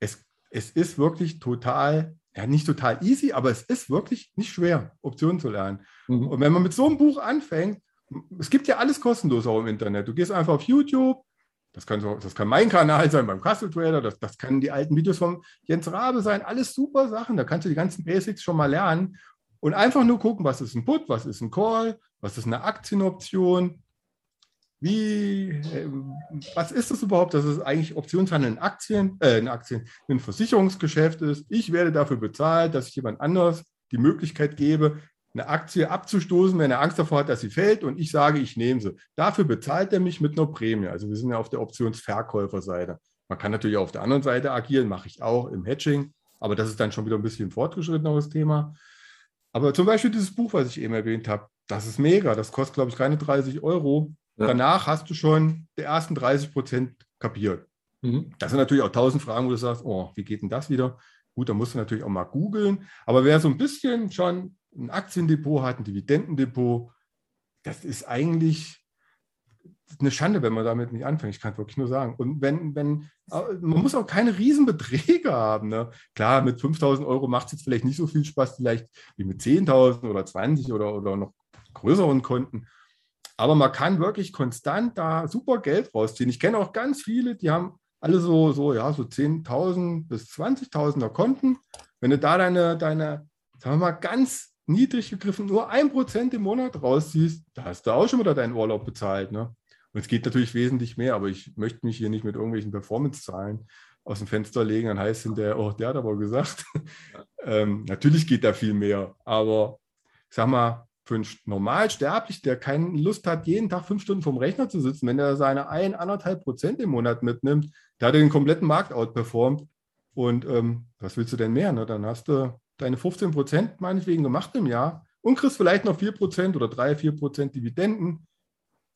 es, es ist wirklich total, ja, nicht total easy, aber es ist wirklich nicht schwer, Optionen zu lernen. Mhm. Und wenn man mit so einem Buch anfängt, es gibt ja alles kostenlos auch im Internet. Du gehst einfach auf YouTube, das kann, so, das kann mein Kanal sein beim Castle Trader, das, das können die alten Videos von Jens Rabe sein, alles super Sachen. Da kannst du die ganzen Basics schon mal lernen und einfach nur gucken, was ist ein Put, was ist ein Call, was ist eine Aktienoption. Wie, äh, was ist das überhaupt, dass es eigentlich Optionshandel in Aktien, äh, in Aktien, ein Versicherungsgeschäft ist. Ich werde dafür bezahlt, dass ich jemand anders die Möglichkeit gebe, eine Aktie abzustoßen, wenn er Angst davor hat, dass sie fällt und ich sage, ich nehme sie. Dafür bezahlt er mich mit einer Prämie. Also wir sind ja auf der Optionsverkäuferseite. Man kann natürlich auf der anderen Seite agieren, mache ich auch im Hedging, aber das ist dann schon wieder ein bisschen fortgeschritteneres Thema. Aber zum Beispiel dieses Buch, was ich eben erwähnt habe, das ist mega. Das kostet, glaube ich, keine 30 Euro. Ja. Danach hast du schon die ersten 30 Prozent kapiert. Mhm. Das sind natürlich auch tausend Fragen, wo du sagst, oh, wie geht denn das wieder? Gut, da musst du natürlich auch mal googeln. Aber wer so ein bisschen schon ein Aktiendepot hat, ein Dividendendepot, das ist eigentlich eine Schande, wenn man damit nicht anfängt. Ich kann es wirklich nur sagen. Und wenn, wenn, man muss auch keine Riesenbeträge haben. Ne? Klar, mit 5000 Euro macht es jetzt vielleicht nicht so viel Spaß, vielleicht wie mit 10.000 oder 20 oder, oder noch größeren Konten. Aber man kann wirklich konstant da super Geld rausziehen. Ich kenne auch ganz viele, die haben alle so, so, ja, so 10.000 bis 20.000er Konten. Wenn du da deine, deine, sagen wir mal, ganz niedrig gegriffen, nur ein Prozent im Monat rausziehst, da hast du auch schon wieder deinen Urlaub bezahlt. Ne? Und es geht natürlich wesentlich mehr, aber ich möchte mich hier nicht mit irgendwelchen Performance-Zahlen aus dem Fenster legen, dann heißt es hinterher, oh, der hat aber gesagt. [laughs] ähm, natürlich geht da viel mehr, aber sag mal, für einen Normalsterblich, der keine Lust hat, jeden Tag fünf Stunden vom Rechner zu sitzen, wenn er seine ein, anderthalb Prozent im Monat mitnimmt, der hat den kompletten Markt outperformt. Und ähm, was willst du denn mehr? Ne? Dann hast du deine 15 Prozent meinetwegen gemacht im Jahr und kriegst vielleicht noch 4 Prozent oder 3, 4 Prozent Dividenden.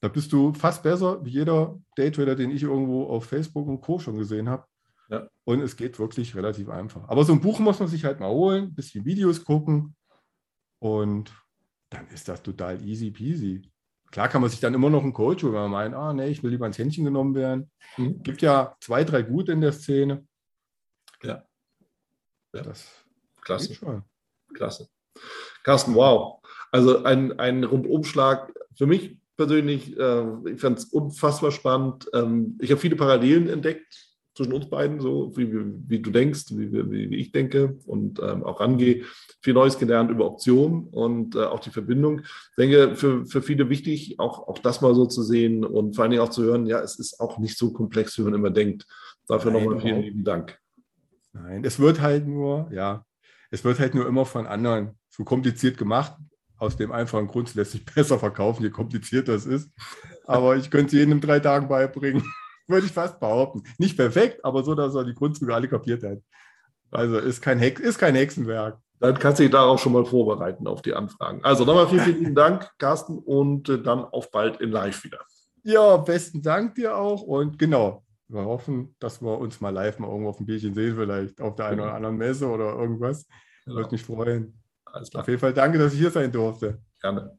Da bist du fast besser wie jeder Daytrader, den ich irgendwo auf Facebook und Co. schon gesehen habe. Ja. Und es geht wirklich relativ einfach. Aber so ein Buch muss man sich halt mal holen, ein bisschen Videos gucken und dann ist das total easy peasy. Klar kann man sich dann immer noch einen Coach holen, wenn man meint, ah nee, ich will lieber ins Händchen genommen werden. Mhm. Gibt ja zwei, drei gute in der Szene. Ja. ja. Das Klasse. Schon. Klasse. Carsten, wow. Also ein, ein Rundumschlag für mich persönlich. Äh, ich fand es unfassbar spannend. Ähm, ich habe viele Parallelen entdeckt zwischen uns beiden, so wie, wie, wie du denkst, wie, wie, ich denke und ähm, auch rangehe. Viel Neues gelernt über Optionen und äh, auch die Verbindung. Ich denke, für, für viele wichtig, auch, auch das mal so zu sehen und vor allen Dingen auch zu hören, ja, es ist auch nicht so komplex, wie man immer denkt. Dafür nochmal vielen lieben Dank. Nein, es wird halt nur, ja, es wird halt nur immer von anderen so kompliziert gemacht. Aus dem einfachen Grund, lässt sich [laughs] besser verkaufen, je komplizierter es ist. Aber ich könnte es jedem in drei Tagen beibringen würde ich fast behaupten. Nicht perfekt, aber so, dass er die Grundzüge alle kapiert hat. Also ist kein, Hex, ist kein Hexenwerk. Dann kannst du dich darauf schon mal vorbereiten auf die Anfragen. Also nochmal vielen, vielen Dank, Carsten, und äh, dann auf bald in Live wieder. Ja, besten Dank dir auch. Und genau, wir hoffen, dass wir uns mal live mal irgendwo auf ein Bierchen sehen, vielleicht auf der einen oder anderen Messe oder irgendwas. Genau. Würde mich freuen. Auf jeden Fall danke, dass ich hier sein durfte. Gerne